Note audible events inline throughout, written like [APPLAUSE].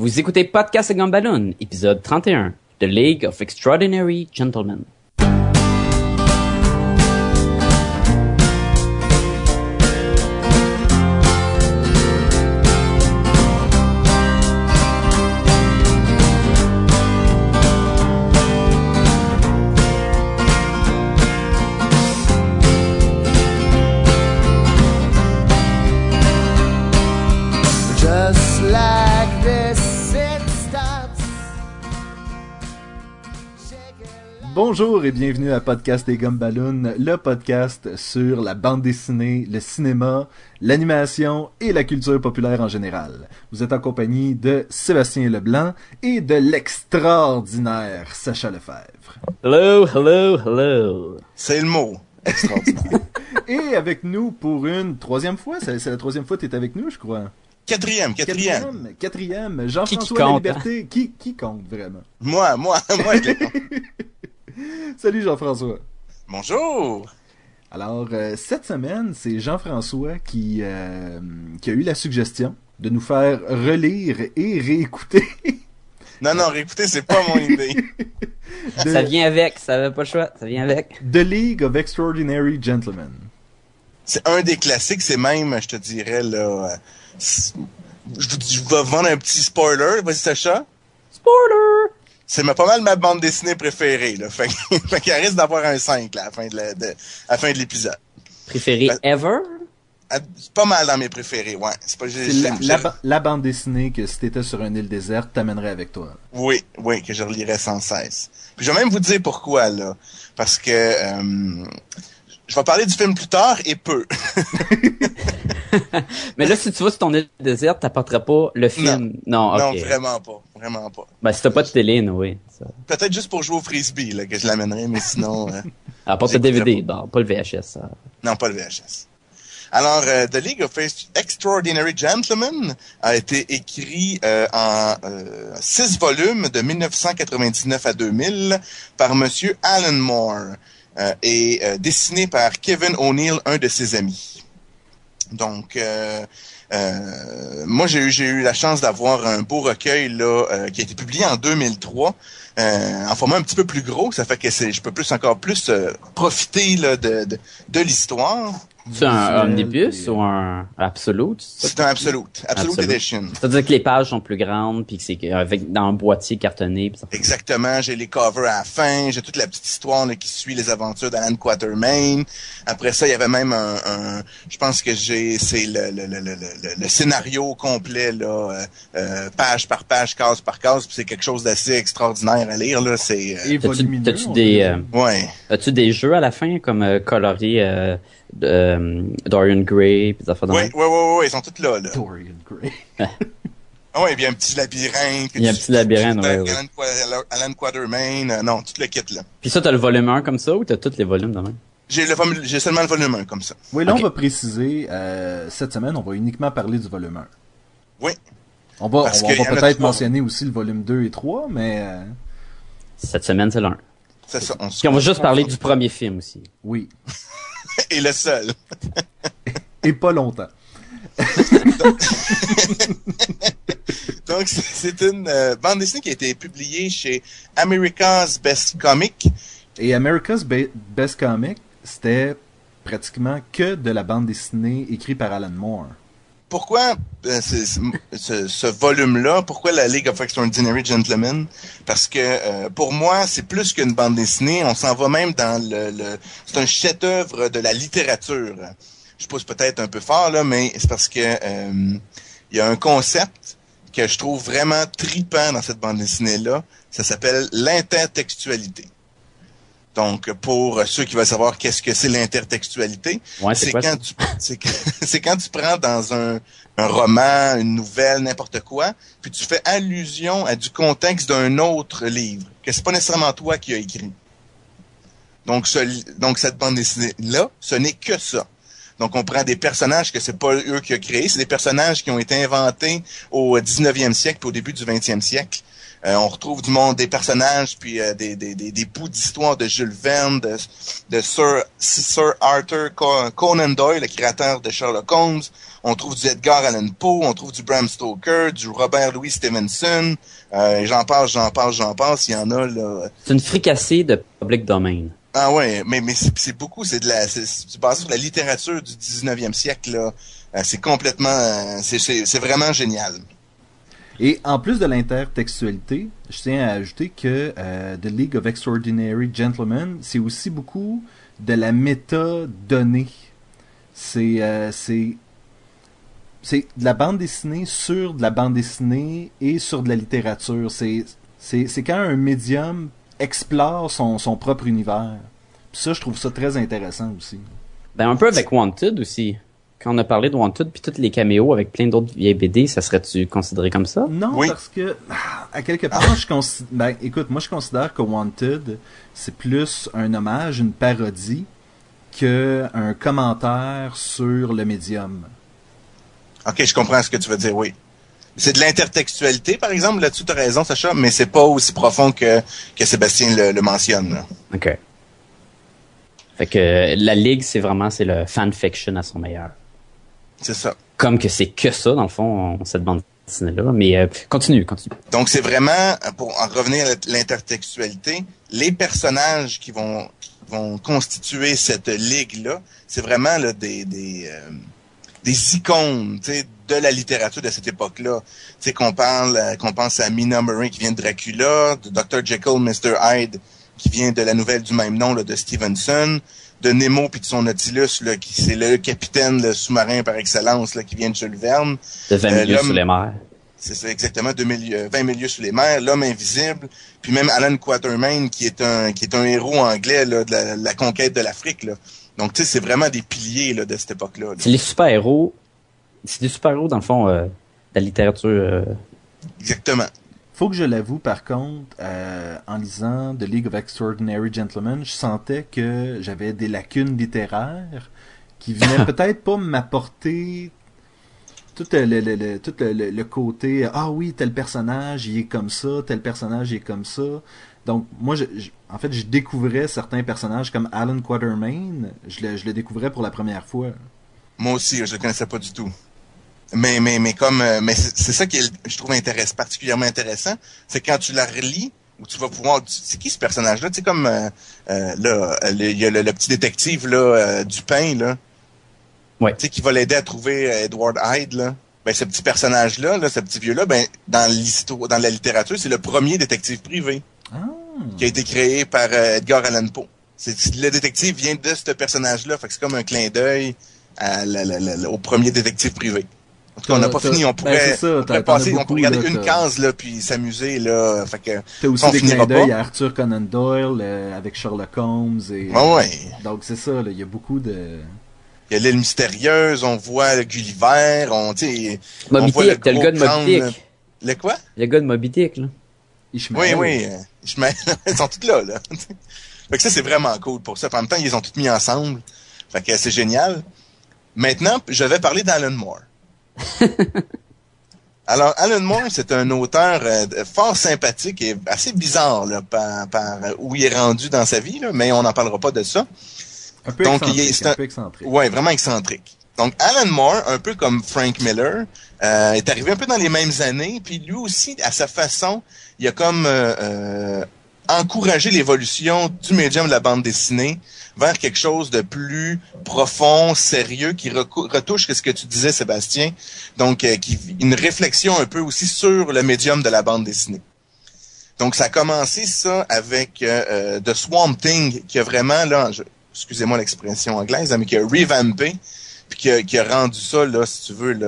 Vous écoutez Podcast et épisode 31, The League of Extraordinary Gentlemen. Bonjour et bienvenue à Podcast et Gumballoon, le podcast sur la bande dessinée, le cinéma, l'animation et la culture populaire en général. Vous êtes en compagnie de Sébastien Leblanc et de l'extraordinaire Sacha Lefebvre. Hello, hello, hello. C'est le mot. Extraordinaire. [LAUGHS] Et avec nous pour une troisième fois, c'est la troisième fois que tu es avec nous, je crois. quatrième, quatrième. Quatrième, quatrième, Qui- qui Jean-François Liberté, qui, qui compte vraiment? Moi, moi, moi. je. [LAUGHS] Salut Jean-François. Bonjour. Alors, euh, cette semaine, c'est Jean-François qui, euh, qui a eu la suggestion de nous faire relire et réécouter [LAUGHS] Non, non, écoutez, c'est pas mon idée. de- [LAUGHS] Ça vient avec, ça va pas le choix, ça vient avec. The League of Extraordinary Gentlemen. C'est un des classiques, c'est même, je te dirais, là... euh, Je, vous- je vais vendre un petit spoiler. Vas-y, Sacha. Spoiler! C'est pas mal ma bande dessinée préférée, là. Fait, [LAUGHS] fait qu'il risque d'avoir un 5, là, à la fin de l'épisode. Préféré Ben- ever? Ah, C'est pas mal dans mes préférés, ouais. C'est pas... la, la ba- la bande dessinée que si t'étais sur une île déserte, t'amènerais avec toi. Oui, oui, que je relirai sans cesse. Puis je vais même vous dire pourquoi, là. Parce que euh, je vais parler du film plus tard et peu. [LAUGHS] [LAUGHS] [LAUGHS] Mais là, si tu vas sur ton île déserte, t'apporteras pas le film. Non, Non, ok. vraiment pas. Vraiment pas. Ben, si t'as pas de télé, non, oui. Peut-être juste pour jouer au frisbee, là, que je l'amènerai, mais sinon... euh, [LAUGHS] Apporte le J'écouterai DVD, bon, pas le VHS. non, pas le VHS. Alors, euh, The League of Extraordinary Gentlemen a été écrit euh, en euh, six volumes de 1999 à 2000 par Monsieur Alan Moore euh, et dessiné par Kevin O'Neill, un de ses amis. Donc, euh, euh, moi, j'ai eu, j'ai eu la chance d'avoir un beau recueil là, euh, qui a été publié en 2003, euh, en format un petit peu plus gros. Ça fait que je peux plus encore plus profiter là, de, de l'histoire. C'est un omnibus ou un absolute? c'est un absolute, absolute, Absolute. edition. C'est-à-dire que les pages sont plus grandes, puis que c'est avec dans un boîtier cartonné. Ça. Exactement, j'ai les covers à la fin, j'ai toute la petite histoire là, qui suit les aventures d'Alan Quatermain. Après ça, il y avait même un, un- je pense que j'ai, c'est le, le, le, le, le, le scénario complet là, euh, euh, page par page, case par case, puis c'est quelque chose d'assez extraordinaire à lire là. C'est, euh, T'as-tu des, euh, ouais. as-tu des jeux à la fin, comme euh, coloré euh, Dorian Gray, puis des affaires même? ouais, ouais, ouais, ils sont toutes là. là. Dorian Gray. [LAUGHS] Ah ouais, il y a un petit labyrinthe. Il y a un petit labyrinthe, ouais, Alan, ouais. Alan Quatermain, euh, non, tout le kit là. Puis ça, t'as le volume 1 comme ça, ou t'as tous les volumes de même? J'ai le volume- j'ai seulement le volume 1 comme ça. Oui, là, on va préciser, euh, cette semaine, on va uniquement parler du volume 1. Oui. On va, Parce on qu'il va peut-être mentionner aussi le volume 2 et 3, mais Cette semaine, c'est le 1. C'est ça. On Puis on va juste parler du premier film aussi. oui. [LAUGHS] [LAUGHS] Et le seul. [LAUGHS] Et pas longtemps. [LAUGHS] Donc, c'est- une euh, bande dessinée qui a été publiée chez America's Best Comic. Et America's Be- Best Comic, c'était pratiquement que de la bande dessinée écrite par Alan Moore. Pourquoi euh, ce, ce volume-là, pourquoi la League of Extraordinary Gentlemen? Parce que euh, pour moi, c'est plus qu'une bande dessinée. On s'en va même dans le... le- c'est un chef-d'œuvre de la littérature. Je pousse peut-être un peu fort, là, mais c'est parce que euh, il y a un concept que je trouve vraiment tripant dans cette bande dessinée-là. Ça s'appelle l'intertextualité. Donc, pour ceux qui veulent savoir qu'est-ce que c'est l'intertextualité, Ouais, c'est [LAUGHS] quand tu quand prends dans un, un roman, une nouvelle, n'importe quoi, puis tu fais allusion à du contexte d'un autre livre, que c'est pas nécessairement toi qui as écrit. Donc, ce, donc cette bande dessinée là, ce n'est que ça. Donc, on prend des personnages que c'est pas eux qui ont créés, c'est des personnages qui ont été inventés au 19e siècle puis au début du 20e siècle. Euh, on retrouve du monde, des personnages, puis euh, des, des, des, des bouts d'histoire de Jules Verne, de, de Sir, Sir Arthur Conan Doyle, le créateur de Sherlock Holmes. On trouve du Edgar Allan Poe, on trouve du Bram Stoker, du Robert Louis Stevenson. Euh, j'en passe, j'en passe, j'en passe. Il y en a là. C'est une fricassée de public domain. Ah ouais, mais mais c'est beaucoup, c'est de la, c'est basé sur la littérature du 19e siècle là. Euh, c'est complètement, euh, c'est vraiment génial. Et en plus de l'intertextualité, je tiens à ajouter que euh, The League of Extraordinary Gentlemen, c'est aussi beaucoup de la méta-donnée. C'est c'est de la bande dessinée sur de la bande dessinée et sur de la littérature. C'est c'est quand un médium explore son, son propre univers. Puis ça, je trouve ça très intéressant aussi. Ben un peu avec Wanted aussi quand on a parlé de Wanted puis tous les caméos avec plein d'autres vieilles BD, ça serait-tu considéré comme ça? Non, parce que ah, à quelque part, je considère, ben, écoute, moi je considère que Wanted, c'est plus un hommage, une parodie, qu'un commentaire sur le médium. Ok, je comprends ce que tu veux dire, oui. C'est de l'intertextualité, par exemple, là-dessus, tu as raison, Sacha, mais c'est pas aussi profond que, que Sébastien le, mentionne. Là. OK. Fait que la Ligue, c'est vraiment c'est le fanfiction à son meilleur. C'est ça. Comme que c'est que ça, dans le fond, cette bande dessinée-là. Mais euh, continue, continue. Donc, c'est vraiment, pour en revenir à l'intertextualité, les personnages qui vont, vont constituer cette ligue-là, c'est vraiment là, des, des, euh, des icônes de la littérature de cette époque-là. Tu sais, qu'on parle, euh, qu'on pense à Mina Murray qui vient de Dracula, de Dr. Jekyll, Mr. Hyde qui vient de la nouvelle du même nom là, de Stevenson, de Nemo puis de son Nautilus, là, qui c'est le capitaine le sous-marin par excellence là, qui vient de Jules Verne. De 20 euh, milieux sous les mers. C'est ça, exactement, de milieux, 20 milieux sous les mers, l'homme invisible, puis même Alan Quatermain, qui est un qui est un héros anglais là, de la, conquête de l'Afrique. Là. Donc, tu sais, c'est vraiment des piliers là, de cette époque-là. C'est les super-héros. C'est des super-héros, dans le fond, euh, de la littérature. Euh, exactement. Faut que je l'avoue, par contre, euh, en lisant The League of Extraordinary Gentlemen, je sentais que j'avais des lacunes littéraires qui venaient [LAUGHS] peut-être pas m'apporter tout le, le, tout le, côté ah oui tel personnage il est comme ça tel personnage il est comme ça donc moi je, en fait je découvrais certains personnages comme Alan Quatermain. Je le, je le découvrais pour la première fois. Moi aussi je le connaissais pas du tout mais mais mais comme euh, mais c'est ça qui je trouve intéressant, particulièrement intéressant, c'est quand tu la relis où tu vas pouvoir c'est qui ce personnage là, tu sais comme euh, euh là il y a le, petit détective là euh, du pain là. Ouais. Tu sais qui va l'aider à trouver Edward Hyde là. Ben ce petit personnage là, là ce petit vieux là, ben dans l'histoire dans la littérature, c'est le premier détective privé. Ah. Qui a été créé par Edgar Allan Poe. C'est le détective vient de ce personnage là, fait que c'est comme un clin d'œil à au premier détective privé on n'a pas fini, on pourrait, ben, on passer, on pourrait regarder une case là, puis s'amuser là. Fait que t'as aussi des clins d'œil à Arthur Conan Doyle euh, avec Sherlock Holmes et. Ah ouais. donc c'est ça, il y a beaucoup de. Il y a l'île mystérieuse, on voit Gulliver, on, tu Moby Dick, t'as le gars de Moby Dick. Le quoi? Le gars de Moby Dick, là. Oui, oui, euh, Ishmael, [LAUGHS] ils sont tous là, là. fait que ça, c'est vraiment cool pour ça. En même temps, ils les ont tous mis ensemble. Fait que c'est génial. Maintenant, je vais parler d'Alan Moore. [LAUGHS] Alors, Alan Moore, c'est un auteur euh, fort sympathique et assez bizarre là, par, où il est rendu dans sa vie, mais on n'en parlera pas de ça. Un peu Donc, excentrique. Il est, un, peu excentrique. Ouais, vraiment excentrique. Donc, Alan Moore, un peu comme Frank Miller, euh, est arrivé un peu dans les mêmes années, puis lui aussi, à sa façon, il a comme euh, encouragé l'évolution du médium de la bande dessinée vers quelque chose de plus profond, sérieux, qui retouche ce que tu disais, Sébastien. Donc, euh, une réflexion un peu aussi sur le médium de la bande dessinée. Donc, ça a commencé ça avec euh, euh The Swamp Thing, qui a vraiment, là, excusez-moi l'expression anglaise, mais qui a revampé, puis qui a, rendu ça, là, si tu veux,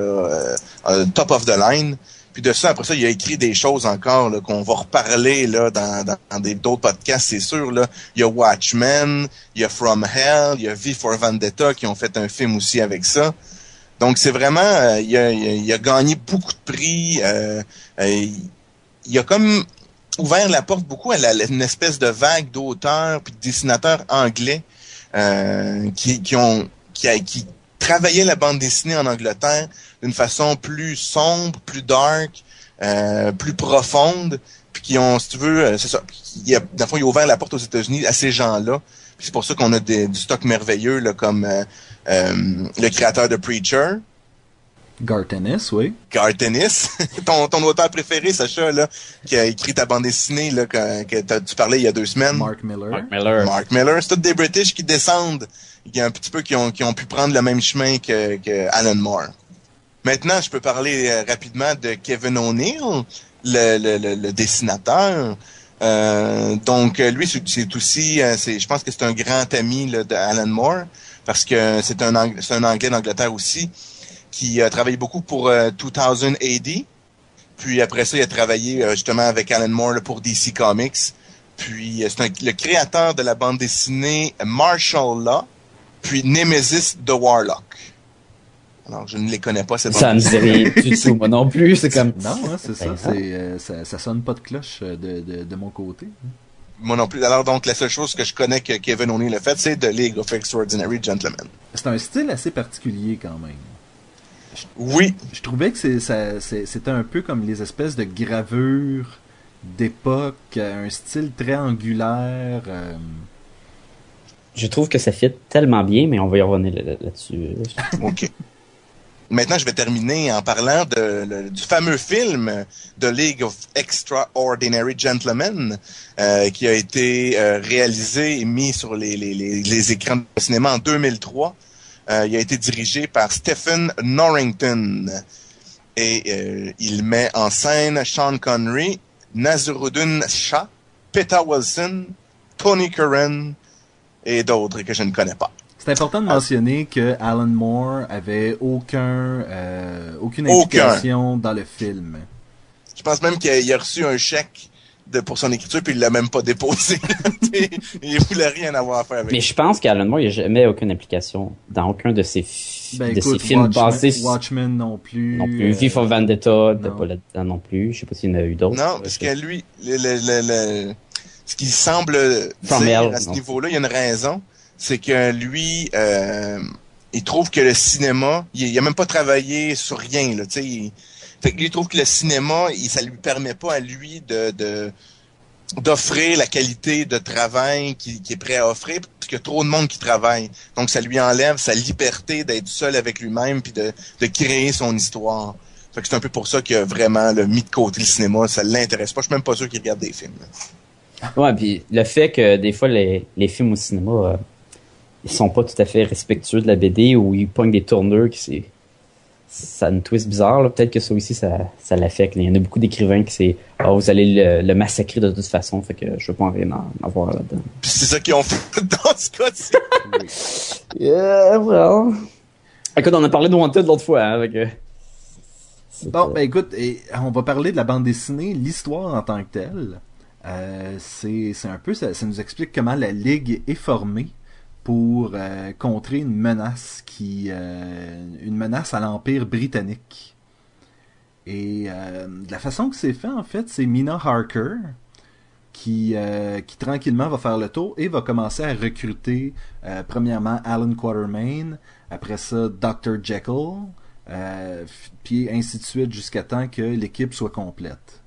top of the line. Puis de ça, après ça, il a écrit des choses encore qu'on va reparler là dans, dans, d'autres podcasts, c'est sûr. Là. Il y a Watchmen, il y a From Hell, il y a V for Vendetta qui ont fait un film aussi avec ça. Donc c'est vraiment, euh, il, a, il, a, gagné beaucoup de prix. Euh, euh, il a comme ouvert la porte beaucoup à la, une espèce de vague d'auteurs puis de dessinateurs anglais qui, qui ont qui, qui travaillaient la bande dessinée en Angleterre d'une façon plus sombre, plus dark, euh, plus profonde, puis qui ont, si tu veux, euh, c'est ça, il a, dans le fond, il a ouvert la porte aux États-Unis à ces gens-là. Puis C'est pour ça qu'on a des- du stock merveilleux, là, comme euh, euh, le créateur de Preacher, Garth Ennis, oui. Garth Ennis, [LAUGHS] ton, ton auteur préféré, Sacha, là, qui a écrit ta bande dessinée là, que, que tu parlais il y a deux semaines. Mark Miller. Mark Miller. Mark Miller. C'est tous des British qui descendent, qui un petit peu qui ont, qui ont pu prendre le même chemin que, Alan Moore. Maintenant, je peux parler euh, rapidement de Kevin O'Neill, le, dessinateur. Euh, donc, euh, lui, c'est aussi, je pense que c'est un grand ami là, d'Alan Moore, parce que c'est un, un Anglais d'Angleterre aussi, qui a travaillé beaucoup pour euh, 2000 AD. Puis après ça, il a travaillé justement avec Alan Moore pour DC Comics. Puis c'est le créateur de la bande dessinée Marshall Law, puis Nemesis the Warlock. Alors, je ne les connais pas, ces Ça ne dit rien du tout, moi non plus. C'est comme. Non, hein, c'est ça, Ben, c'est, euh, ça. Ça sonne pas de cloche euh, de, de, de mon côté. Moi non plus. Alors, donc, la seule chose que je connais que Kevin O'Neill a fait, c'est The League of Extraordinary Gentlemen. C'est un style assez particulier quand même. Oui, Je trouvais que c'est, ça, c'est- c'était un peu comme les espèces de gravures d'époque, un style très angulaire. euh, Je trouve que ça fit tellement bien, mais on va y revenir là- là-dessus. [LAUGHS] OK. Maintenant, je vais terminer en parlant du fameux film The League of Extraordinary Gentlemen euh, qui a été euh, réalisé et mis sur les, écrans de cinéma en 2003. Euh, il a été dirigé par Stephen Norrington et il met en scène Sean Connery, Nazaruddin Shah, Peta Wilson, Tony Curran et d'autres que je ne connais pas. C'est important de mentionner que Alan Moore avait aucun, euh, aucune Aucun. implication dans le film. Je pense même qu'il a, reçu un chèque de, pour son écriture, puis il l'a même pas déposé. [LAUGHS] il voulait rien avoir à faire avec. Mais je pense qu'Alan Moore, il n'a jamais aucune implication dans aucun de ses, Ben de écoute, ses films Watchmen, basés sur- Watchmen non plus. non plus. euh, V for Vendetta, non. pas là-dedans non plus. Je sais pas s'il y en a eu d'autres. non, parce que lui, le, le, le- le- ce qu'il semble dire à ce niveau-là, il y a une raison, c'est que lui, euh, il trouve que le cinéma, il, il a même pas travaillé sur rien, là, tu sais. il- Fait que lui, il trouve que le cinéma, il, ça lui permet pas à lui de, de d'offrir la qualité de travail qu'il est prêt à offrir parce qu'il y a trop de monde qui travaille. Donc ça lui enlève sa liberté d'être seul avec lui-même puis de, de créer son histoire. Fait que c'est un peu pour ça a vraiment le mis de côté le cinéma, ça l'intéresse pas. Je suis même pas sûr qu'il regarde des films. là. Ouais, puis le fait que des fois les, les films au cinéma, euh, ils sont pas tout à fait respectueux de la BD ou ils pognent des tourneurs qui c'est ça a une twist bizarre. là. Peut-être que ça aussi, ça, ça l'affecte. Il y en a beaucoup d'écrivains qui c'est Ah, vous allez le, le massacrer de toute façon, fait que je veux pas en rien en avoir là-dedans. Puis c'est ça qu'ils ont fait dans ce cas-ci. [LAUGHS] Yeah, well. Écoute, on a parlé de Wanted l'autre fois, hein, c'est, Bon, ben écoute, et on va parler de la bande dessinée, l'histoire en tant que telle. Euh, c'est un peu, ça, ça nous explique comment la Ligue est formée pour euh, contrer une menace qui, euh, menace à l'Empire britannique. Et de la façon que c'est fait, en fait, c'est Mina Harker qui, qui tranquillement va faire le tour et va commencer à recruter premièrement Alan Quatermain, après ça Dr. Jekyll, puis ainsi de suite jusqu'à temps que l'équipe soit complète.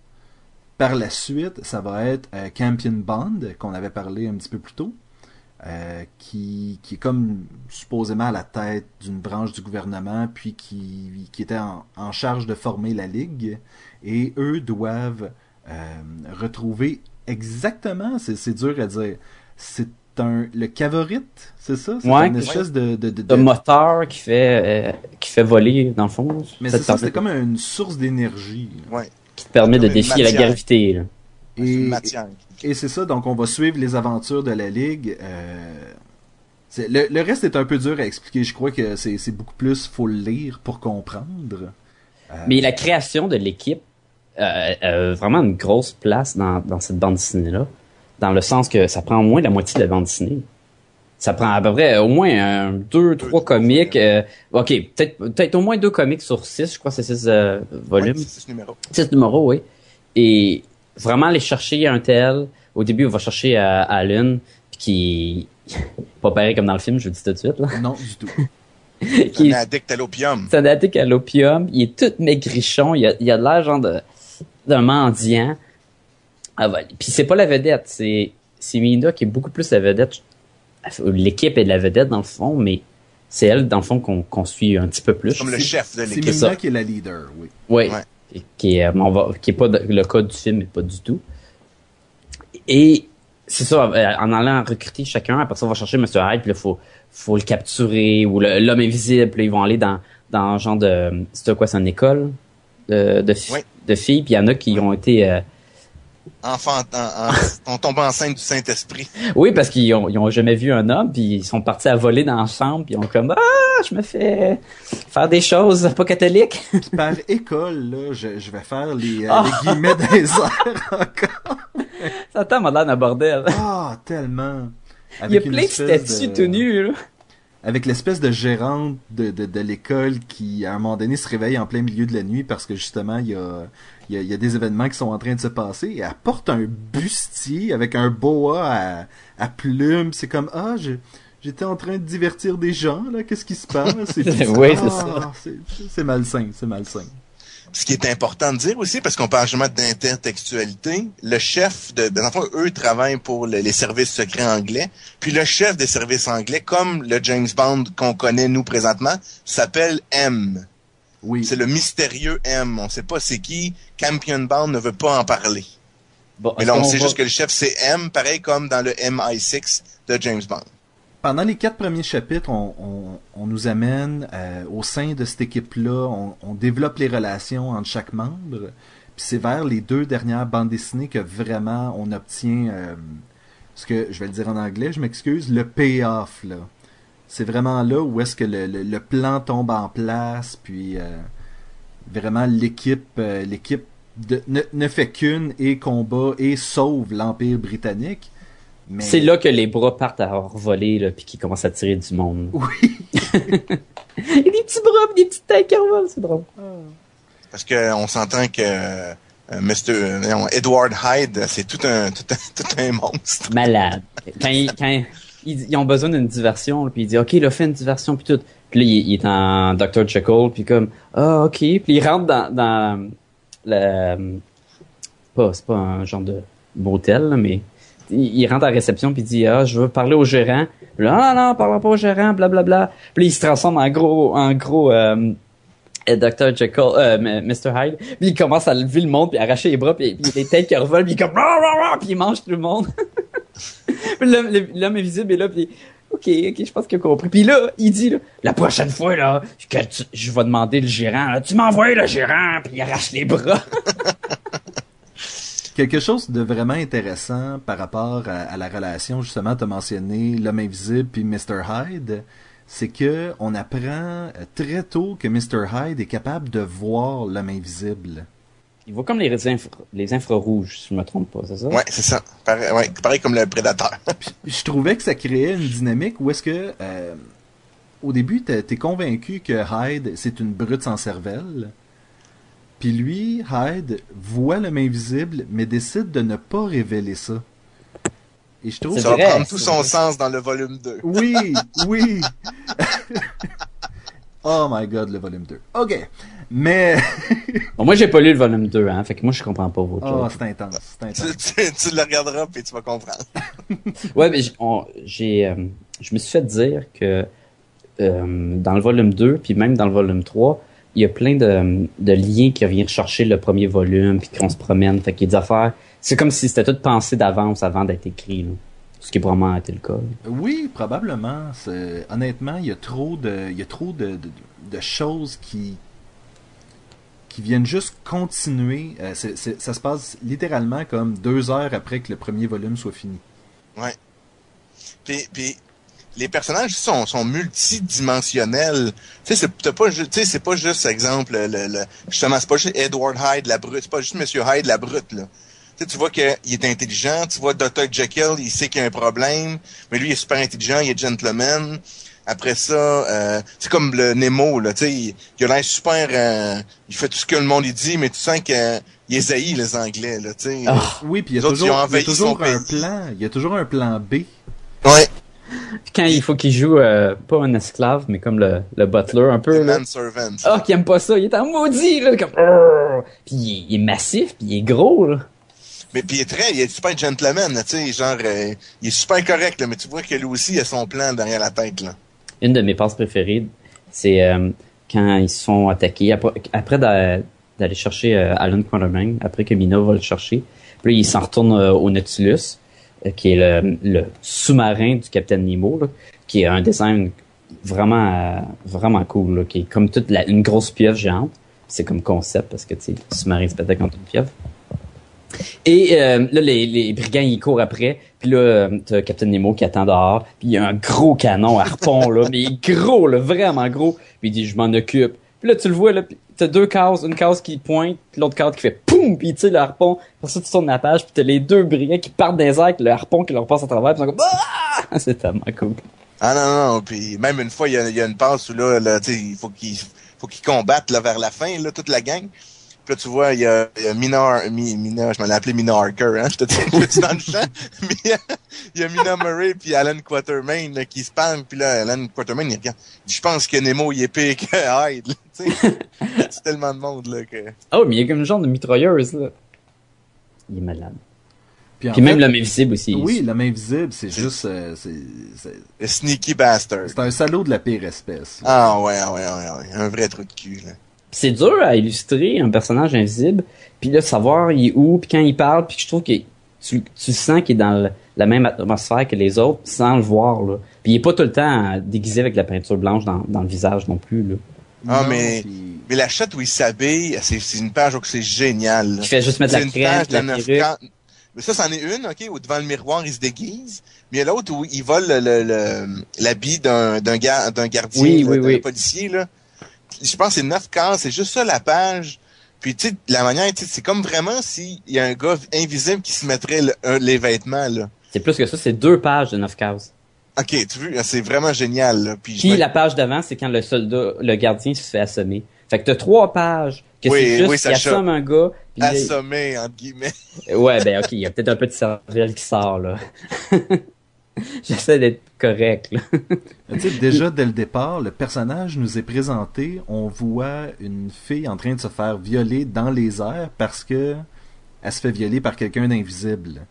Par la suite, ça va être euh, Campion Bond, qu'on avait parlé un petit peu plus tôt, euh, qui, qui est comme supposément à la tête d'une branche du gouvernement, puis qui, qui était en, en charge de former la Ligue. Et eux doivent euh, retrouver exactement, c'est c'est dur à dire, c'est un le cavorite, c'est ça? C'est Ouais. une espèce de, de, de- moteur qui fait, euh, qui fait voler, dans le fond. Mais ça c'est comme une source d'énergie. Ouais. Qui te permet de défier la gravité. Là. Et, c'est ça, donc on va suivre les aventures de la Ligue. euh, le, le reste est un peu dur à expliquer. Je crois que c'est c'est beaucoup plus, faut le lire pour comprendre. Euh, Mais la création de l'équipe euh, a vraiment une grosse place dans, dans cette bande dessinée-là. Dans le sens que ça prend au moins la moitié de la bande dessinée. Ça prend à peu près au moins un, deux, trois comics. euh, ok, peut-être peut-être au moins deux comics sur six, je crois que c'est six euh, volumes. Ouais, c'est ce numéro. Six numéros, oui. Et vraiment aller chercher un tel. Au début, on va chercher euh, Alan, puis qui [LAUGHS] pas pareil comme dans le film, je le dis tout de suite. Là. Non, du tout. [LAUGHS] qui Un addict à l'opium. c'est un addict à l'opium. Il est tout maigrichon. Il a, il a de l'air genre de, d'un mendiant. Ah, ouais. Puis c'est pas la vedette, c'est c'est Melinda qui est beaucoup plus la vedette. L'équipe est de la vedette dans le fond, mais c'est elle dans le fond qu'on suit un petit peu plus. Comme le C'est- chef de C'est l'équipe. Melinda ça. qui est la leader, oui. Oui. Ouais. Et Qui est, on va, qui est pas de- le cas du film, mais pas du tout. Et c'est ça, euh, en allant recruter chacun, après ça, on va chercher Mr. Hyde, puis là, faut, faut le capturer, ou l'homme invisible, puis là, ils vont aller dans, dans un genre de, c'était quoi, c'est une école de, de, Oui. de filles, puis il y en a qui ont été, euh, Enfant, en, en, on tombe enceinte du Saint-Esprit. oui, parce qu'ils ont, ils ont jamais vu un homme, puis ils sont partis à voler dans la chambre, puis ils ont comme, ah, je me fais faire des choses pas catholiques. Puis par école, là, je, je vais faire les, euh, Ah. les guillemets des airs encore. ça t'a l'air d'un bordel. Ah, tellement. Il y a Avec plein de statues de- tout nus, là. avec l'espèce de gérante de, de, de l'école qui, à un moment donné, se réveille en plein milieu de la nuit parce que justement, il y a, il y a, il y a des événements qui sont en train de se passer et elle porte un bustier avec un boa à, à plumes. C'est comme, ah, je, j'étais en train de divertir des gens, là, qu'est-ce qui se passe? [LAUGHS] Oui, c'est ah, ça. c'est- C'est malsain, c'est malsain. Ce qui est important de dire aussi, parce qu'on parle justement d'intertextualité, le chef de, ben, dans le fond, eux travaillent pour le- les services secrets anglais, puis le chef des services anglais, comme le James Bond qu'on connaît nous présentement, s'appelle M. Oui. C'est le mystérieux M. On sait pas c'est qui. Campion Bond ne veut pas en parler. Bon, Mais là, on sait va- juste que le chef c'est M, pareil comme dans le MI6 de James Bond. Pendant les quatre premiers chapitres, on, on, on nous amène euh, au sein de cette équipe-là, on, on développe les relations entre chaque membre. Puis c'est vers les deux dernières bandes dessinées que vraiment on obtient euh, ce que je vais le dire en anglais, je m'excuse, le payoff là. C'est vraiment là où est-ce que le, le, le plan tombe en place, puis euh, vraiment l'équipe euh, l'équipe de- ne, ne fait qu'une et combat et sauve l'empire britannique. Mais... C'est là que les bras partent à voler, là, puis qu'ils commencent à tirer du monde. Oui. [LAUGHS] Des petits bras, des petites têtes qui revolent, c'est drôle. Parce que on s'entend que euh, Mr. euh, Edward Hyde, c'est tout un, tout un [LAUGHS] tout un monstre. Malade. Quand, quand ils, ont besoin d'une diversion, puis il dit, OK, il a fait une diversion, puis tout. Puis là, il, il est en Dr. Jekyll, puis comme, ah, OK. Puis il rentre dans, le... Pas, c'est pas un genre de motel, mais il, il rentre à la réception, puis il dit, ah, je veux parler au gérant. Puis là, ah, non, parle pas au gérant, blablabla. Puis là, il se transforme en gros, en gros... Euh, euh, Dr. Jekyll, euh, Mr. Hyde, puis il commence à lever le monde, puis arracher les bras, puis, puis les têtes qui revolent, puis il comme, Rah, rah, rah puis il mange tout le monde. [LAUGHS] L'homme, le- l'homme invisible est là, puis ok, ok, je pense qu'il a compris. Puis là, il dit, la prochaine fois, je vais demander le gérant, tu m'envoies le gérant, puis il arrache les bras. [LAUGHS] Quelque chose de vraiment intéressant par rapport à, la relation, justement, tu as l'homme invisible puis Mr. Hyde, c'est que on apprend euh, très tôt que Mr. Hyde est capable de voir l'homme invisible. Il voit comme les, infra- les infrarouges, si je me trompe pas, c'est ça? Ouais, c'est ça. Pareil, ouais, pareil comme le prédateur. [LAUGHS] Je trouvais que ça créait une dynamique où est-ce que, euh, au début, t'es t'es convaincu que Hyde, c'est une brute sans cervelle. Puis lui, Hyde, voit l'homme invisible, mais décide de ne pas révéler ça. Et je trouve Ça va prendre tout son vrai. sens dans le volume 2. Oui, oui. [LAUGHS] oh my god, le volume 2. Ok. Mais. Bon, [LAUGHS] moi, j'ai pas lu le volume 2, hein, fait que moi, je comprends pas votre Oh, chose. c'est intense, c'est Tu, intense. tu, tu le regarderas puis tu vas comprendre. [LAUGHS] Ouais, mais j'- on- j'ai, euh, je me suis fait dire que euh, dans le volume 2, puis même dans le volume 3, il y a plein de, de liens qui reviennent chercher le premier volume, puis qu'on se promène. Fait qu'il y a des affaires. C'est comme si c'était tout pensé d'avance avant d'être écrit. Là. Ce qui est probablement été le cas. Oui, probablement. C'est- Honnêtement, il y a trop de, il y a trop de, de, de choses qui qui viennent juste continuer. Euh, ça se passe littéralement comme deux heures après que le premier volume soit fini. Puis, puis les personnages sont, sont multidimensionnels. Tu sais, c'est pas, ju- tu sais, c'est pas juste, exemple, le, le- justement, c'est pas juste Edward Hyde, la brute. C'est pas juste Monsieur Hyde, la brute, là. Tu sais, tu vois qu'il est intelligent. Tu vois Dr. Jekyll, il sait qu'il y a un problème. Mais lui, il est super intelligent, il est gentleman. Après ça, euh, c'est comme le Nemo, là, tu sais, il, il a l'air super... euh, il fait tout ce que le monde lui dit, mais tu sens qu'il est haï, les Anglais, là, tu sais. Ah. Oui, puis il y a toujours, il y a toujours un pays. plan. Il y a toujours un plan B. Ouais, Puis quand il faut qu'il joue, euh, pas un esclave, mais comme le, le butler, un peu. Là. manservant. Ah, qui aime pas ça, il est en maudit, là, comme. Puis il est, il est massif, puis il est gros, là. Mais puis il est très, il est super gentleman, tu sais, genre, euh, il est super correct, là, mais tu vois que lui aussi, il a son plan derrière la tête, là. Une de mes passes préférées, c'est euh, quand ils se font attaquer, après, après d'a- d'aller chercher euh, Alan Quatermain, après que Mina va le chercher. Puis il s'en retourne euh, au Nautilus, qui est le, le sous-marin du Capitaine Nemo, là, qui est un design vraiment vraiment cool, là, qui est comme toute une grosse pieuvre géante. C'est comme concept, parce que, tu sais, sous-marin se battait contre une pieuvre. Et euh, là, les, brigands, ils courent après. Puis là, euh, t'as Captain Nemo qui attend dehors. Puis il y a un gros canon harpon, là. Mais gros, là, vraiment gros. Puis il dit, je m'en occupe. Puis là, tu le vois, là, t'as deux cases. Une case qui pointe, puis l'autre case qui fait poum! Puis il tire le harpon. Pour ça, tu tournes la page, puis t'as les deux brigands qui partent des airs le harpon qui leur passe à travers. Puis ils sont comme, ah! [LAUGHS] C'est tellement cool. Ah non, non, puis même une fois, il y a, une passe où là, là tu sais, il faut qu'ils faut qu'ils combattent là, vers la fin, là, toute la gang. Puis là, tu vois, il y a, il y a Mina, Har- Mi- Mina, je m'en ai appelé Mina Harker, hein, je te dis, je te dis dans le champ. [LAUGHS] Mais il y a- Mina Murray puis Alan Quatermain là, qui se parlent, puis là, Alan Quatermain, il regarde. Je pense que Nemo, il est pire que Hyde, là, tu sais. [LAUGHS] C'est tellement de monde, là, que... Oh, mais il y a comme une genre de mitrailleuse, là. Il est malade. Puis, même fait, l'homme invisible aussi. Oui, la main visible, c'est juste... euh, c'est- sneaky bastard. c'est un salaud de la pire espèce. Ah ouais, ouais, ouais, ouais, un vrai trou de cul, là. C'est dur à illustrer un personnage invisible, puis là savoir il est où, puis quand il parle, puis je trouve que tu, tu sens qu'il est dans le- la même atmosphère que les autres sans le voir là. Puis il est pas tout le temps déguisé avec de la peinture blanche dans, dans le visage non plus là. Ah, Non, mais- puis- Mais la chatte où il s'habille, c'est c'est une page où c'est génial. Il fait juste mettre C'est la une crème, page la de. Mais ça, c'en est une, OK, où devant le miroir, il se déguise. Mais il y a l'autre où il vole le- le- le- l'habit d'un d'un ga- d'un gardien, Oui, là, oui, d'un oui. policier, là. Je pense que c'est neuf quarts, c'est juste ça, la page. Puis, tu sais, la manière, c'est comme vraiment s'il y a un gars invisible qui se mettrait le- les vêtements, là. C'est plus que ça, c'est deux pages de neuf cases. OK, tu vois, c'est vraiment génial, là. Puis, la page d'avant, c'est quand le soldat, le gardien se fait assommer. Fait que t'as trois pages que Oui, c'est juste oui, qu'il assomme un gars. puis assommé, entre guillemets. Ouais, ben ok, il y a peut-être un de cervelle qui sort là. [LAUGHS] [LAUGHS] J'essaie d'être correct là. [LAUGHS] Tu sais, déjà dès le départ, le personnage nous est présenté, on voit une fille en train de se faire violer dans les airs parce que elle se fait violer par quelqu'un d'invisible.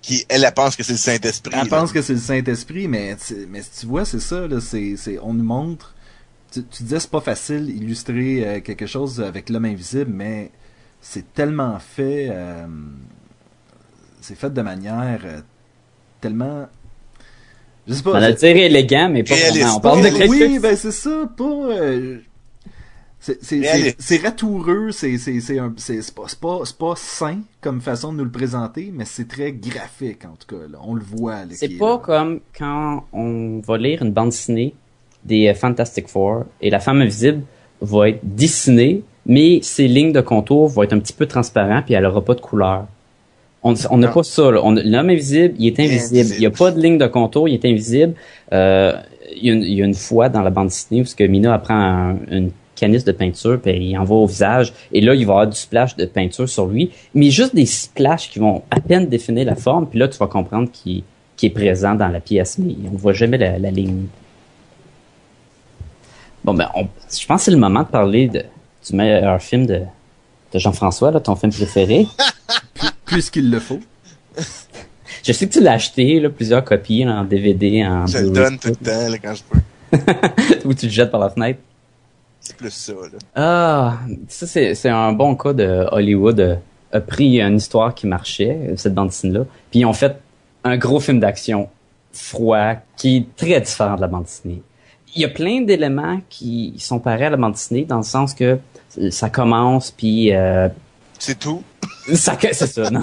Qui, elle, elle pense que c'est le Saint-Esprit. Elle là. pense que c'est le Saint-Esprit, mais, tu- mais tu vois, c'est ça, là, c'est, c'est, on nous montre. Tu, tu disais c'est pas facile illustrer euh, quelque chose avec l'homme invisible, mais c'est tellement fait, euh, c'est fait de manière euh, tellement, je sais pas. On a c'est- tiré élégant, mais pas vraiment. On parle de quelque Oui, ben c'est ça, pas. euh, c'est c'est- Réaliste. c'est- c'est ratoureux, c'est c'est c'est un- c'est- c'est pas sain comme façon de nous le présenter, mais c'est très graphique en tout cas. Là. On le voit. C'est pas là. comme quand on va lire une bande dessinée des euh, Fantastic Four et la femme invisible va être dessinée, mais ses lignes de contour vont être un petit peu transparentes puis elle aura pas de couleur. On on n'a pas ça. là. On- L'homme invisible, il est invisible. Invisible. Il n'y a pas de ligne de contour, il est invisible. Euh, il, y a une, il y a une fois dans la bande dessinée où ce que Mina apprend un- une canisse de peinture puis il envoie au visage et là il va avoir du splash de peinture sur lui mais juste des splashes qui vont à peine définir la forme puis là tu vas comprendre qu'il qu'il est présent dans la pièce mais on voit jamais la, la ligne bon ben on- je pense que c'est le moment de parler de, du meilleur film de, de Jean-François là, ton film préféré [LAUGHS] Puisqu'il le faut. [LAUGHS] je sais que tu l'as acheté là, plusieurs copies là, en DVD en Je le donne tout le temps, là, quand je peux. [LAUGHS] ou tu le jettes par la fenêtre C'est plus ça, là. Ah, ça c'est c'est un bon cas de Hollywood euh, a pris une histoire qui marchait, cette bande dessinée là, puis ils ont fait un gros film d'action froid qui est très différent de la bande dessinée. Il y a plein d'éléments qui sont pareils à la bande dessinée dans le sens que ça commence puis euh, C'est tout? [LAUGHS] ça que- c'est ça non.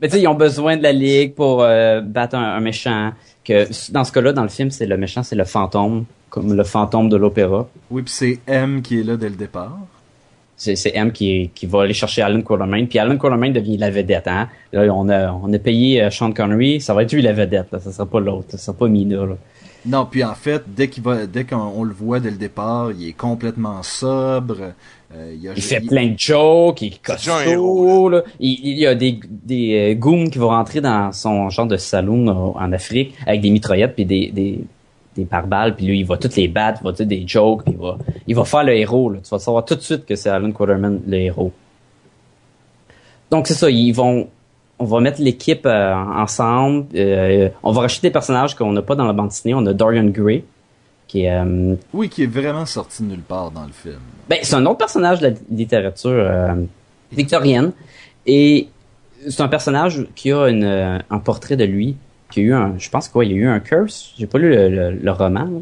Mais tu sais ils ont besoin de la ligue pour euh, battre un, un méchant que dans ce cas-là dans le film c'est le méchant c'est le fantôme comme le fantôme de l'opéra. Oui, puis c'est M qui est là dès le départ. C'est, c'est M qui, qui va aller chercher Alan Quartermain. Puis Alan Quartermain devient la vedette. Hein? Là, on a, on a payé euh, Sean Connery. Ça va être lui la vedette. Là. Ça sera pas l'autre. Ça sera pas Mina. Là. Non, puis en fait, dès qu'il va, dès qu'on on le voit dès le départ, il est complètement sobre. Euh, il, a, Il fait plein de jokes. Il est héros, costaud. Là. Il, il y a des, des euh, goons qui vont rentrer dans son genre de saloon euh, en Afrique avec des mitraillettes puis des, des, des pare-balles. Puis lui, il va toutes les battre. Il va dire des jokes. Puis il va, il va faire le héros. Là. Tu vas savoir tout de suite que c'est Alan Quarterman le héros. donc c'est ça, ils vont on va mettre l'équipe euh, ensemble. Euh, on va racheter des personnages qu'on n'a pas dans la bande dessinée. On a Dorian Gray, qui est euh, Oui, qui est vraiment sorti de nulle part dans le film. ben, c'est un autre personnage de la littérature euh, victorienne. Et c'est un personnage qui a une, euh, un portrait de lui, qui a eu un, je pense quoi, il y a eu un curse. J'ai pas lu le, le- le roman. là.